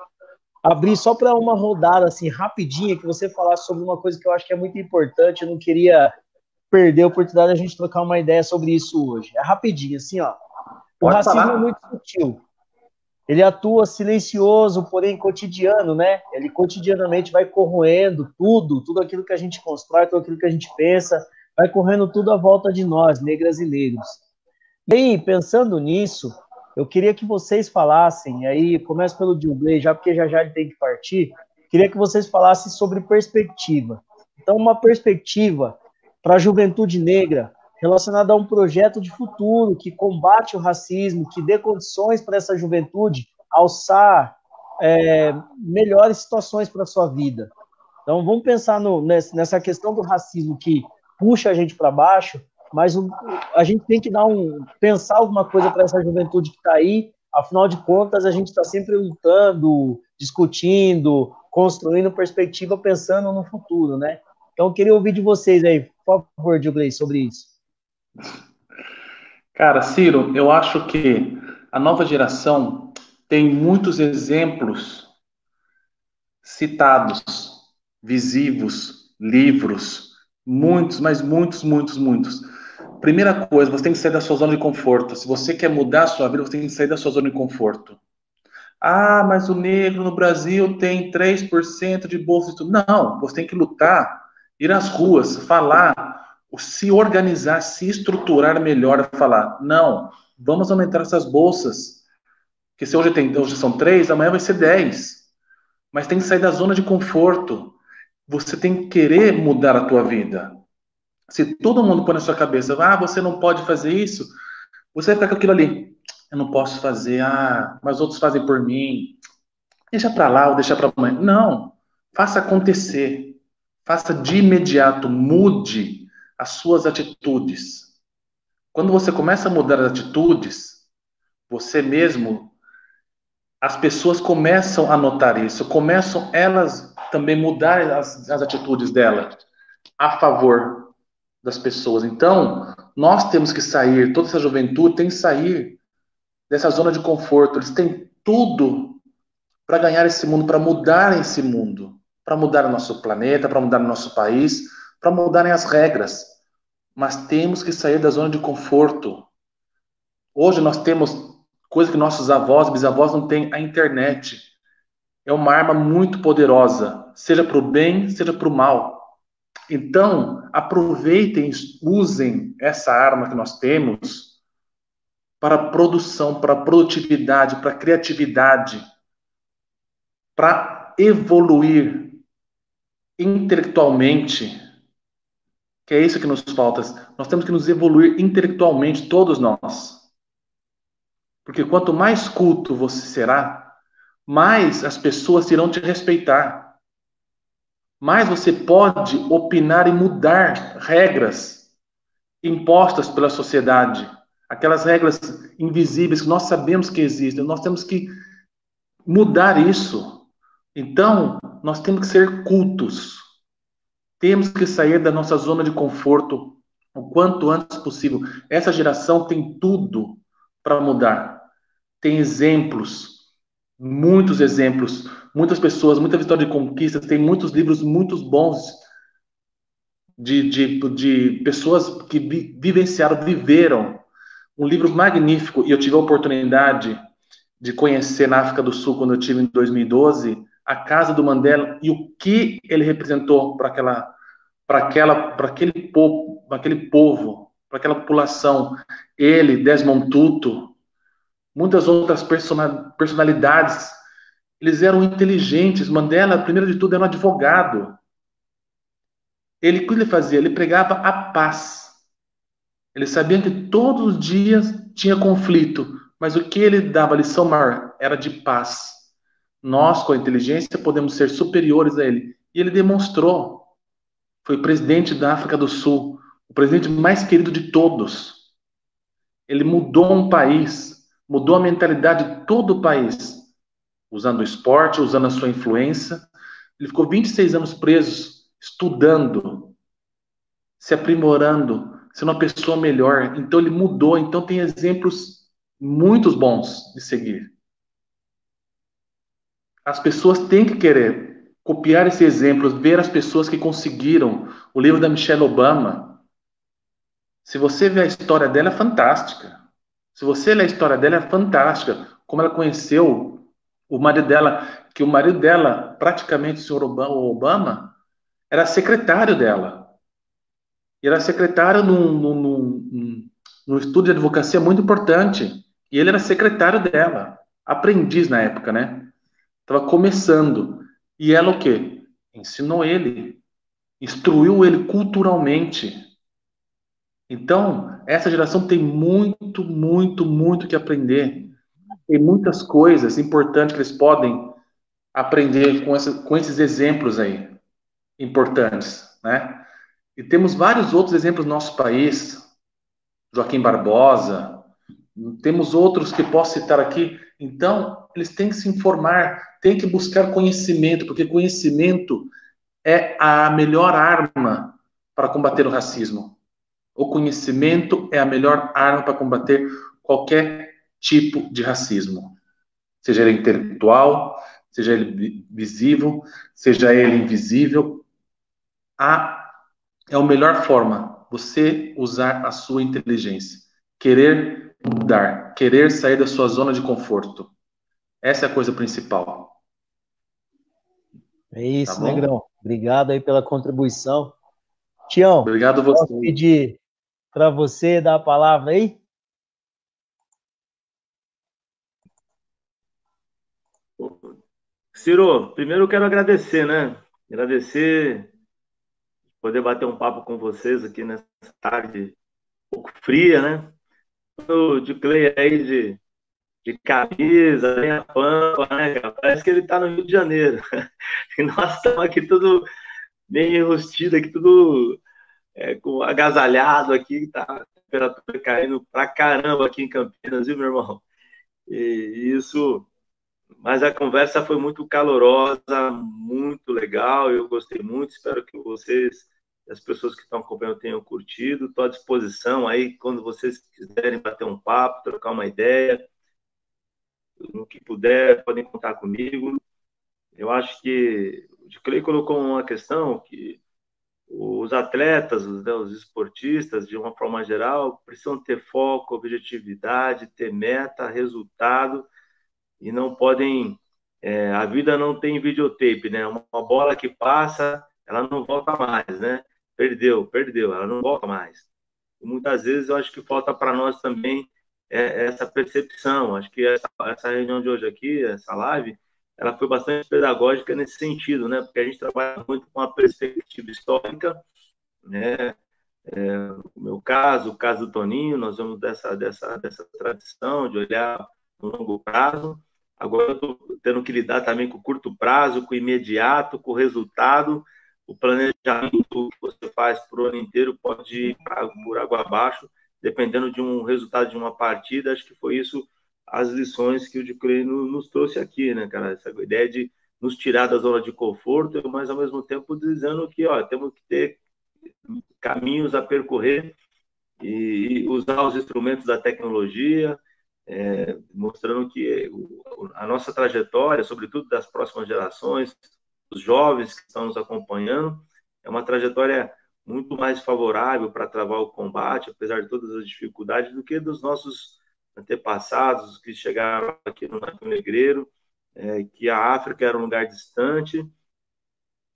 abrir só para uma rodada assim rapidinha que você falasse sobre uma coisa que eu acho que é muito importante. Eu não queria perder a oportunidade de a gente trocar uma ideia sobre isso hoje. É rapidinho, assim, ó. O Pode racismo falar. é muito sutil. Ele atua silencioso, porém cotidiano, né? Ele cotidianamente vai corroendo tudo, tudo aquilo que a gente constrói, tudo aquilo que a gente pensa, vai correndo tudo à volta de nós, negras e negros. Bem, pensando nisso, eu queria que vocês falassem, aí começo pelo Dilblay, já porque já já ele tem que partir, queria que vocês falassem sobre perspectiva. Então, uma perspectiva para a juventude negra, relacionado a um projeto de futuro que combate o racismo, que dê condições para essa juventude alçar é, melhores situações para a sua vida. Então, vamos pensar no, nessa questão do racismo que puxa a gente para baixo, mas o, a gente tem que dar um, pensar alguma coisa para essa juventude que está aí. Afinal de contas, a gente está sempre lutando, discutindo, construindo perspectiva, pensando no futuro, né? Então, eu queria ouvir de vocês aí. Por favor, Diogley, sobre isso.
Cara, Ciro, eu acho que a nova geração tem muitos exemplos citados, visivos, livros, muitos, mas muitos, muitos, muitos. Primeira coisa, você tem que sair da sua zona de conforto. Se você quer mudar a sua vida, você tem que sair da sua zona de conforto. Ah, mas o negro no Brasil tem 3% de bolsa de estudo. Não, você tem que lutar, ir às ruas, falar, se organizar, se estruturar melhor, falar, não, vamos aumentar essas bolsas. Que se hoje, tem, hoje são três, amanhã vai ser 10. Mas tem que sair da zona de conforto. Você tem que querer mudar a tua vida. Se todo mundo põe na sua cabeça, ah, você não pode fazer isso, você vai ficar com aquilo ali. Eu não posso fazer, ah, mas outros fazem por mim. Deixa para lá ou deixa para amanhã. Não. Faça acontecer. Faça de imediato. Mude as suas atitudes. Quando você começa a mudar as atitudes, você mesmo as pessoas começam a notar isso, começam elas também mudar as, as atitudes delas a favor das pessoas. Então, nós temos que sair, toda essa juventude tem que sair dessa zona de conforto. Eles têm tudo para ganhar esse mundo, para mudar esse mundo, para mudar o nosso planeta, para mudar o nosso país, para mudarem as regras. Mas temos que sair da zona de conforto. Hoje nós temos coisa que nossos avós, bisavós não têm, a internet. É uma arma muito poderosa, seja para o bem, seja para o mal. Então, aproveitem, usem essa arma que nós temos para produção, para produtividade, para criatividade, para evoluir intelectualmente, que é isso que nos falta. Nós temos que nos evoluir intelectualmente, todos nós. Porque quanto mais culto você será, mais as pessoas irão te respeitar. Mais você pode opinar e mudar regras impostas pela sociedade. Aquelas regras invisíveis que nós sabemos que existem. Nós temos que mudar isso. Então, nós temos que ser cultos. Temos que sair da nossa zona de conforto o quanto antes possível. Essa geração tem tudo para mudar tem exemplos, muitos exemplos, muitas pessoas, muita vitória de conquistas, tem muitos livros muito bons de, de, de pessoas que vi, vivenciaram, viveram. Um livro magnífico, e eu tive a oportunidade de conhecer na África do Sul, quando eu tive em 2012, a casa do Mandela e o que ele representou para aquela para aquela para aquele povo, para aquele povo, para aquela população. Ele, Desmond Tutu, muitas outras personalidades. Eles eram inteligentes. Mandela, primeiro de tudo, era um advogado. Ele, o que ele fazia? Ele pregava a paz. Ele sabia que todos os dias tinha conflito, mas o que ele dava lição maior era de paz. Nós, com a inteligência, podemos ser superiores a ele. E ele demonstrou. Foi presidente da África do Sul, o presidente mais querido de todos. Ele mudou um país, mudou a mentalidade de todo o país, usando o esporte, usando a sua influência. Ele ficou 26 anos preso, estudando, se aprimorando, sendo uma pessoa melhor. Então ele mudou. Então tem exemplos muito bons de seguir. As pessoas têm que querer copiar esse exemplo, ver as pessoas que conseguiram. O livro da Michelle Obama. Se você ver a história dela, é fantástica. Se você ler a história dela, é fantástica. Como ela conheceu o marido dela, que o marido dela, praticamente o senhor Obama, era secretário dela. E era secretário num, num, num, num estudo de advocacia muito importante. E ele era secretário dela. Aprendiz na época, né? Estava começando. E ela o quê? Ensinou ele. Instruiu ele culturalmente. Então, essa geração tem muito, muito, muito que aprender. Tem muitas coisas importantes que eles podem aprender com, essa, com esses exemplos aí, importantes, né? E temos vários outros exemplos no nosso país, Joaquim Barbosa, temos outros que posso citar aqui. Então, eles têm que se informar, têm que buscar conhecimento, porque conhecimento é a melhor arma para combater o racismo. O conhecimento é a melhor arma para combater qualquer tipo de racismo, seja ele intelectual, seja ele visível, seja ele invisível. A é a melhor forma você usar a sua inteligência, querer mudar, querer sair da sua zona de conforto. Essa é a coisa principal.
É isso, tá Negrão. Obrigado aí pela contribuição. Tião,
obrigado você.
Posso pedir para você dar a palavra aí?
Ciro, primeiro eu quero agradecer, né? Agradecer poder bater um papo com vocês aqui nessa tarde um pouco fria, né? O de Clay aí de, de camisa, a pampa, né? Parece que ele está no Rio de Janeiro. E nós estamos aqui tudo bem enrustido, aqui tudo é, com agasalhado aqui, tá a temperatura caindo pra caramba aqui em Campinas, viu, meu irmão? E isso mas a conversa foi muito calorosa, muito legal, eu gostei muito, espero que vocês, as pessoas que estão acompanhando, tenham curtido. Estou à disposição aí, quando vocês quiserem bater um papo, trocar uma ideia, no que puder, podem contar comigo. Eu acho que o Clay colocou uma questão que os atletas, né, os esportistas, de uma forma geral, precisam ter foco, objetividade, ter meta, resultado e não podem. É, a vida não tem videotape, né? Uma, uma bola que passa, ela não volta mais, né? Perdeu, perdeu, ela não volta mais. E muitas vezes eu acho que falta para nós também é, essa percepção. Acho que essa, essa reunião de hoje aqui, essa live, ela foi bastante pedagógica nesse sentido, né? Porque a gente trabalha muito com a perspectiva histórica, né? É, no meu caso, o caso do Toninho, nós vamos dessa, dessa, dessa tradição de olhar no longo prazo. Agora eu estou tendo que lidar também com o curto prazo, com o imediato, com o resultado. O planejamento que você faz o ano inteiro pode ir por água abaixo, dependendo de um resultado de uma partida. Acho que foi isso as lições que o Diclei nos trouxe aqui, né, cara? Essa ideia de nos tirar da zona de conforto, mas ao mesmo tempo dizendo que, ó, temos que ter caminhos a percorrer e usar os instrumentos da tecnologia, é, mostrando que a nossa trajetória, sobretudo das próximas gerações, os jovens que estão nos acompanhando, é uma trajetória muito mais favorável para travar o combate, apesar de todas as dificuldades, do que dos nossos antepassados que chegaram aqui no Nato Negreiro, é, que a África era um lugar distante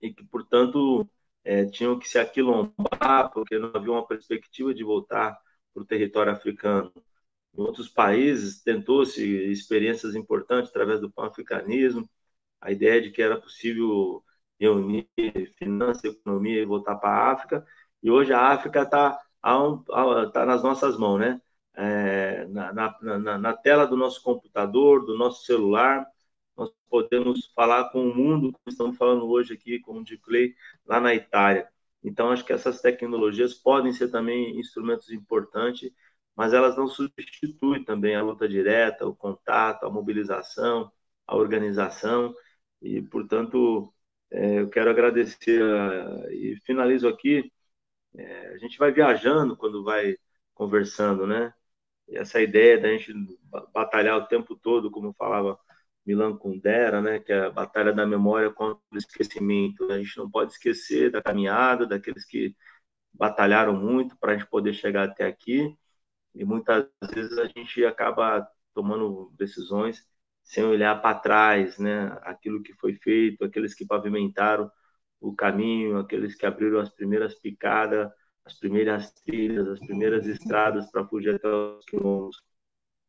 e que, portanto, é, tinham que se aquilombar, porque não havia uma perspectiva de voltar para o território africano. Em outros países, tentou-se experiências importantes através do pan-africanismo, a ideia de que era possível reunir finanças, economia e voltar para a África, e hoje a África está tá nas nossas mãos, né? É, na, na, na, tela do nosso computador, do nosso celular, nós podemos falar com o mundo, como estamos falando hoje aqui com o Clay, lá na Itália. Então, acho que essas tecnologias podem ser também instrumentos importantes mas elas não substituem também a luta direta, o contato, a mobilização, a organização, e, portanto, eu quero agradecer a, e finalizo aqui. É, a gente vai viajando quando vai conversando, né? E essa ideia da gente batalhar o tempo todo, como falava Milan Kundera, né? Que é a batalha da memória contra o esquecimento. A gente não pode esquecer da caminhada, daqueles que batalharam muito para a gente poder chegar até aqui e muitas vezes a gente acaba tomando decisões sem olhar para trás, né? Aquilo que foi feito, aqueles que pavimentaram o caminho, aqueles que abriram as primeiras picadas, as primeiras trilhas, as primeiras estradas para fugir até os quilômetros.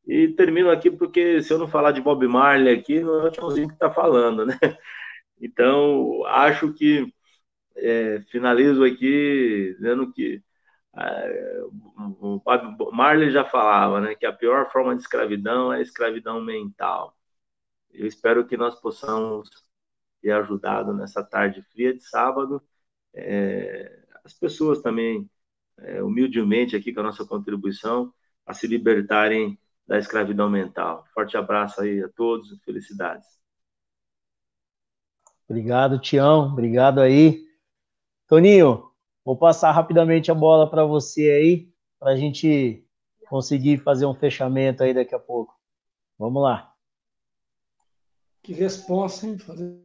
E termino aqui porque se eu não falar de Bob Marley aqui, não é o Tchãozinho que está falando, né? Então, acho que é, finalizo aqui dizendo que o Marley já falava, né, que a pior forma de escravidão é a escravidão mental. Eu espero que nós possamos ter ajudado nessa tarde fria de sábado é, as pessoas também, é, humildemente aqui com a nossa contribuição, a se libertarem da escravidão mental. Forte abraço aí a todos, felicidades.
Obrigado, Tião. Obrigado aí. Toninho, Vou passar rapidamente a bola para você aí, para a gente conseguir fazer um fechamento aí daqui a pouco. Vamos lá.
Que resposta, hein? Fazer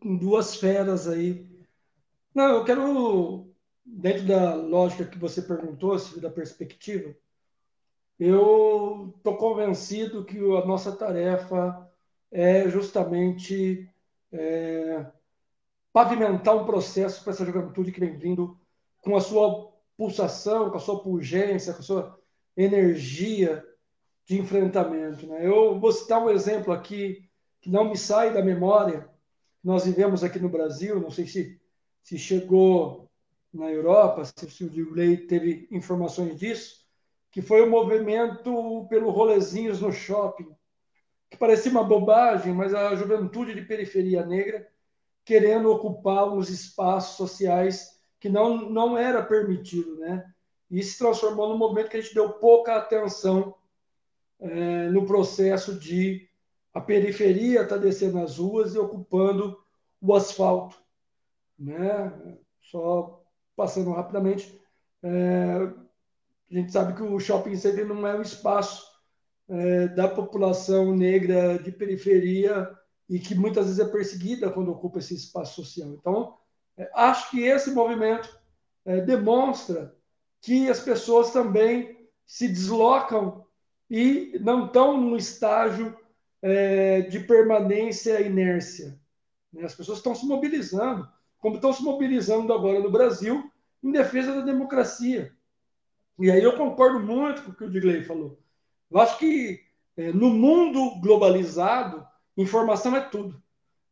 com duas feras aí. Não, eu quero, dentro da lógica que você perguntou, da perspectiva, eu estou convencido que a nossa tarefa é justamente é, pavimentar um processo para essa juventude que vem vindo com a sua pulsação, com a sua pungência, com a sua energia de enfrentamento. Né? Eu vou citar um exemplo aqui que não me sai da memória. Nós vivemos aqui no Brasil, não sei se, se chegou na Europa, se o Dilei teve informações disso, que foi o movimento pelo rolezinhos no shopping, que parecia uma bobagem, mas a juventude de periferia negra querendo ocupar uns espaços sociais que não, não era permitido, né? E se transformou num movimento que a gente deu pouca atenção é, no processo de a periferia estar tá descendo as ruas e ocupando o asfalto, né? Só passando rapidamente, é, a gente sabe que o shopping center não é um espaço é, da população negra de periferia e que muitas vezes é perseguida quando ocupa esse espaço social. Então, é, acho que esse movimento demonstra que as pessoas também se deslocam e não estão num estágio é, de permanência e inércia. Né? As pessoas estão se mobilizando, como estão se mobilizando agora no Brasil, em defesa da democracia. E aí eu concordo muito com o que o Digley falou. Eu acho que é, no mundo globalizado, informação é tudo.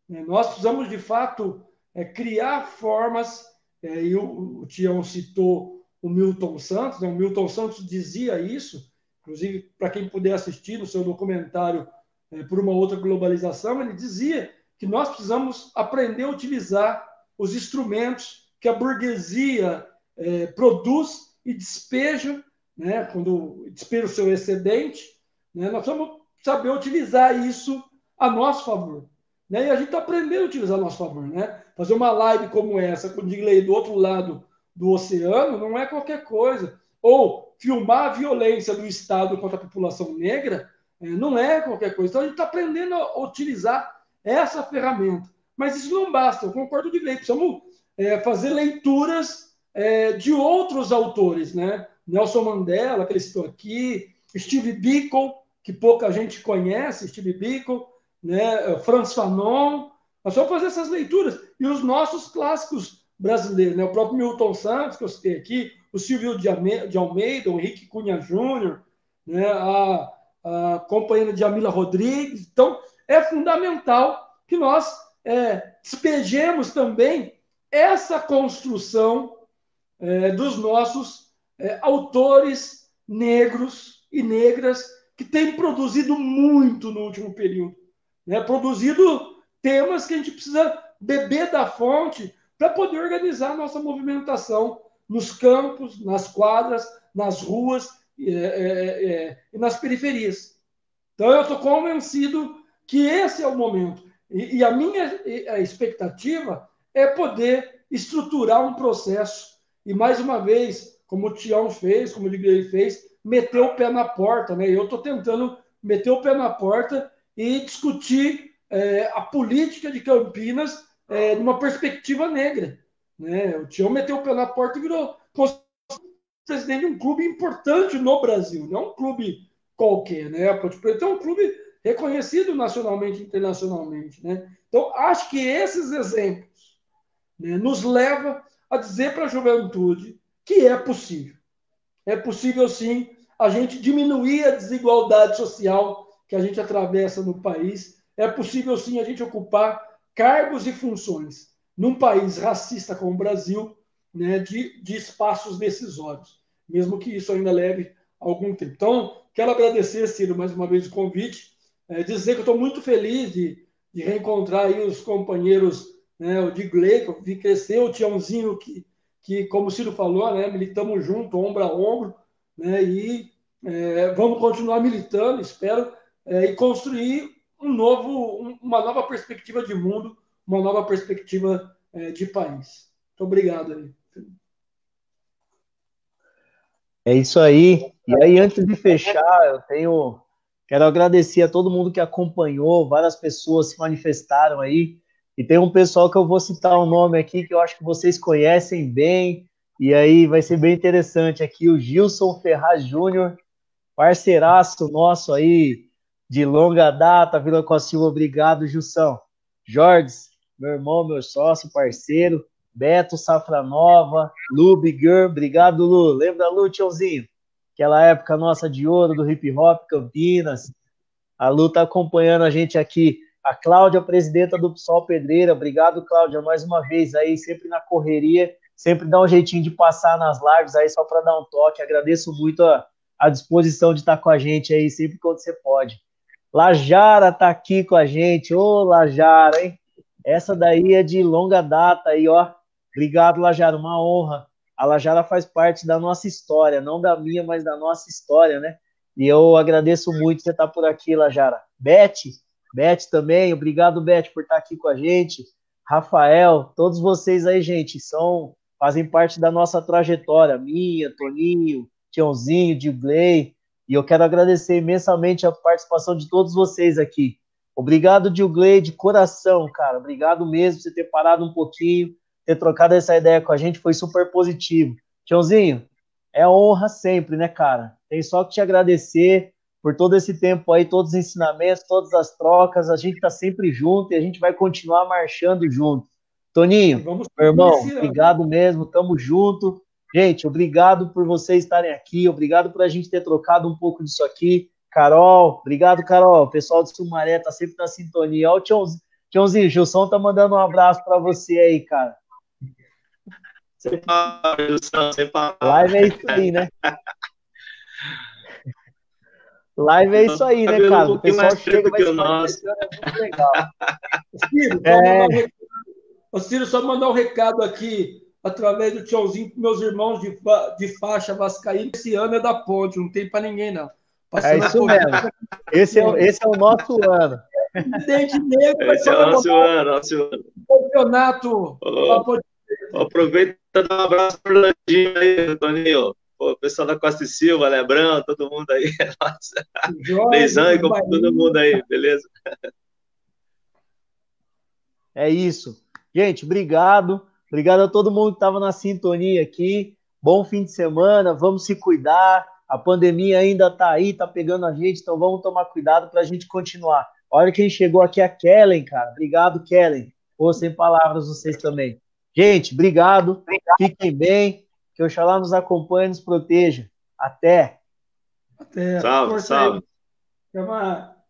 Né? Nós precisamos, de fato, é, criar formas, é, e o, o Tião citou o Milton Santos, né? o Milton Santos dizia isso, inclusive para quem puder assistir no seu documentário é, por uma outra globalização, ele dizia que nós precisamos aprender a utilizar os instrumentos que a burguesia é, produz e despeja, né, quando despeja o seu excedente, né, nós vamos saber utilizar isso a nosso favor. Né? E a gente está aprendendo a utilizar a nosso favor. Né? Fazer uma live como essa, com o Digley do outro lado do oceano, não é qualquer coisa. Ou filmar a violência do Estado contra a população negra, é, não é qualquer coisa. Então a gente está aprendendo a utilizar essa ferramenta. Mas isso não basta, eu concordo o Digley. Precisamos é, fazer leituras é, de outros autores, né? Nelson Mandela, que ele citou aqui, Steve Biko, que pouca gente conhece, Steve Biko, né? Franz Fanon. Nós vamos fazer essas leituras. E os nossos clássicos brasileiros, né? o próprio Milton Santos, que eu citei aqui, o Silvio de Almeida, o Henrique Cunha Júnior, né? a, a companheira de Amila Rodrigues. Então, é fundamental que nós é, despejemos também essa construção é, dos nossos é, autores negros e negras que têm produzido muito no último período. Né? Produzido temas que a gente precisa beber da fonte para poder organizar a nossa movimentação nos campos, nas quadras, nas ruas é, é, é, e nas periferias. Então, eu estou convencido que esse é o momento. E, e a minha a expectativa é poder estruturar um processo e mais uma vez, como o Tião fez, como o Liguei fez, meteu o pé na porta, né? Eu estou tentando meter o pé na porta e discutir é, a política de Campinas é, numa perspectiva negra. Né? O Tião meteu o pé na porta e virou presidente de um clube importante no Brasil, não um clube qualquer, né? Ponte Preta é um clube reconhecido nacionalmente e internacionalmente, né? Então, acho que esses exemplos né, nos levam a dizer para a juventude que é possível. É possível, sim, a gente diminuir a desigualdade social que a gente atravessa no país. É possível, sim, a gente ocupar cargos e funções num país racista como o Brasil, né, de, de espaços decisórios, mesmo que isso ainda leve algum tempo. Então, quero agradecer, Ciro, mais uma vez o convite, é, dizer que estou muito feliz de, de reencontrar aí os companheiros né? o Digley, que eu vi crescer, o Tiãozinho, que, que como o Ciro falou, né? militamos junto, ombro a ombro, né? e é, vamos continuar militando, espero, é, e construir um novo, uma nova perspectiva de mundo, uma nova perspectiva é, de país. Muito Obrigado aí.
É isso aí. E aí, antes de fechar, eu tenho. Quero agradecer a todo mundo que acompanhou, várias pessoas se manifestaram aí. E tem um pessoal que eu vou citar o um nome aqui que eu acho que vocês conhecem bem. E aí vai ser bem interessante aqui, o Gilson Ferraz Júnior, parceiraço nosso aí de longa data, Vila Cosilva, obrigado, Gilson. Jorge, meu irmão, meu sócio, parceiro, Beto Safranova, Lu Bigger, obrigado, Lu. Lembra, Lu, tiozinho? Aquela época nossa de ouro do hip hop, Campinas. A Lu tá acompanhando a gente aqui. A Cláudia, presidenta do PSOL Pedreira, obrigado, Cláudia, mais uma vez aí, sempre na correria, sempre dá um jeitinho de passar nas lives aí só para dar um toque. Agradeço muito a, a disposição de estar com a gente aí sempre quando você pode. Lajara tá aqui com a gente. Ô, Lajara, hein? Essa daí é de longa data aí, ó. Obrigado, Lajara, uma honra. A Lajara faz parte da nossa história, não da minha, mas da nossa história, né? E eu agradeço muito você estar por aqui, Lajara. Beth, Beth também, obrigado, Beth, por estar aqui com a gente. Rafael, todos vocês aí, gente, são fazem parte da nossa trajetória, minha, Toninho, Tiãozinho, Digley, e eu quero agradecer imensamente a participação de todos vocês aqui. Obrigado, Digley, de coração, cara. Obrigado mesmo por você ter parado um pouquinho, ter trocado essa ideia com a gente, foi super positivo. Tiãozinho, é honra sempre, né, cara? Tem só que te agradecer por todo esse tempo aí, todos os ensinamentos, todas as trocas. A gente tá sempre junto e a gente vai continuar marchando junto. Toninho, Vamos meu irmão, obrigado mesmo, tamo junto. Gente, obrigado por vocês estarem aqui, obrigado por a gente ter trocado um pouco disso aqui. Carol, obrigado, Carol. O pessoal de Sumaré tá sempre na sintonia. Olha o Tiãozinho, Tiãozinho, Gilson tá mandando um abraço para você aí, cara. Sem palavras, Gilson, sem palavras. Live é isso aí, né? Live é isso aí, né, cara? O pessoal chega vai se nosso. é muito legal.
Ciro, é... Ô, Ciro, só mandar um recado aqui através do Tiãozinho para meus irmãos de, de faixa vascaína. Esse ano é da ponte, não tem para ninguém, não.
Passando é isso mesmo. Esse é, esse é o nosso ano.
Esse é o nosso ano, nosso ano.
Campeonato.
Oh, aproveita e dá um abraço para o Landinho aí, Toninho. Pô, pessoal da Costa e Silva, Lebrão, todo mundo aí. Nossa. e todo mundo aí, beleza?
É isso. Gente, obrigado. Obrigado a todo mundo que estava na sintonia aqui. Bom fim de semana, vamos se cuidar. A pandemia ainda está aí, está pegando a gente, então vamos tomar cuidado para a gente continuar. Olha quem chegou aqui, a Kellen, cara. Obrigado, Kellen. Pô, sem palavras vocês também. Gente, obrigado. obrigado. Fiquem bem. Que Oxalá nos acompanhe e nos proteja. Até.
Até. Salve, salve. Até mais.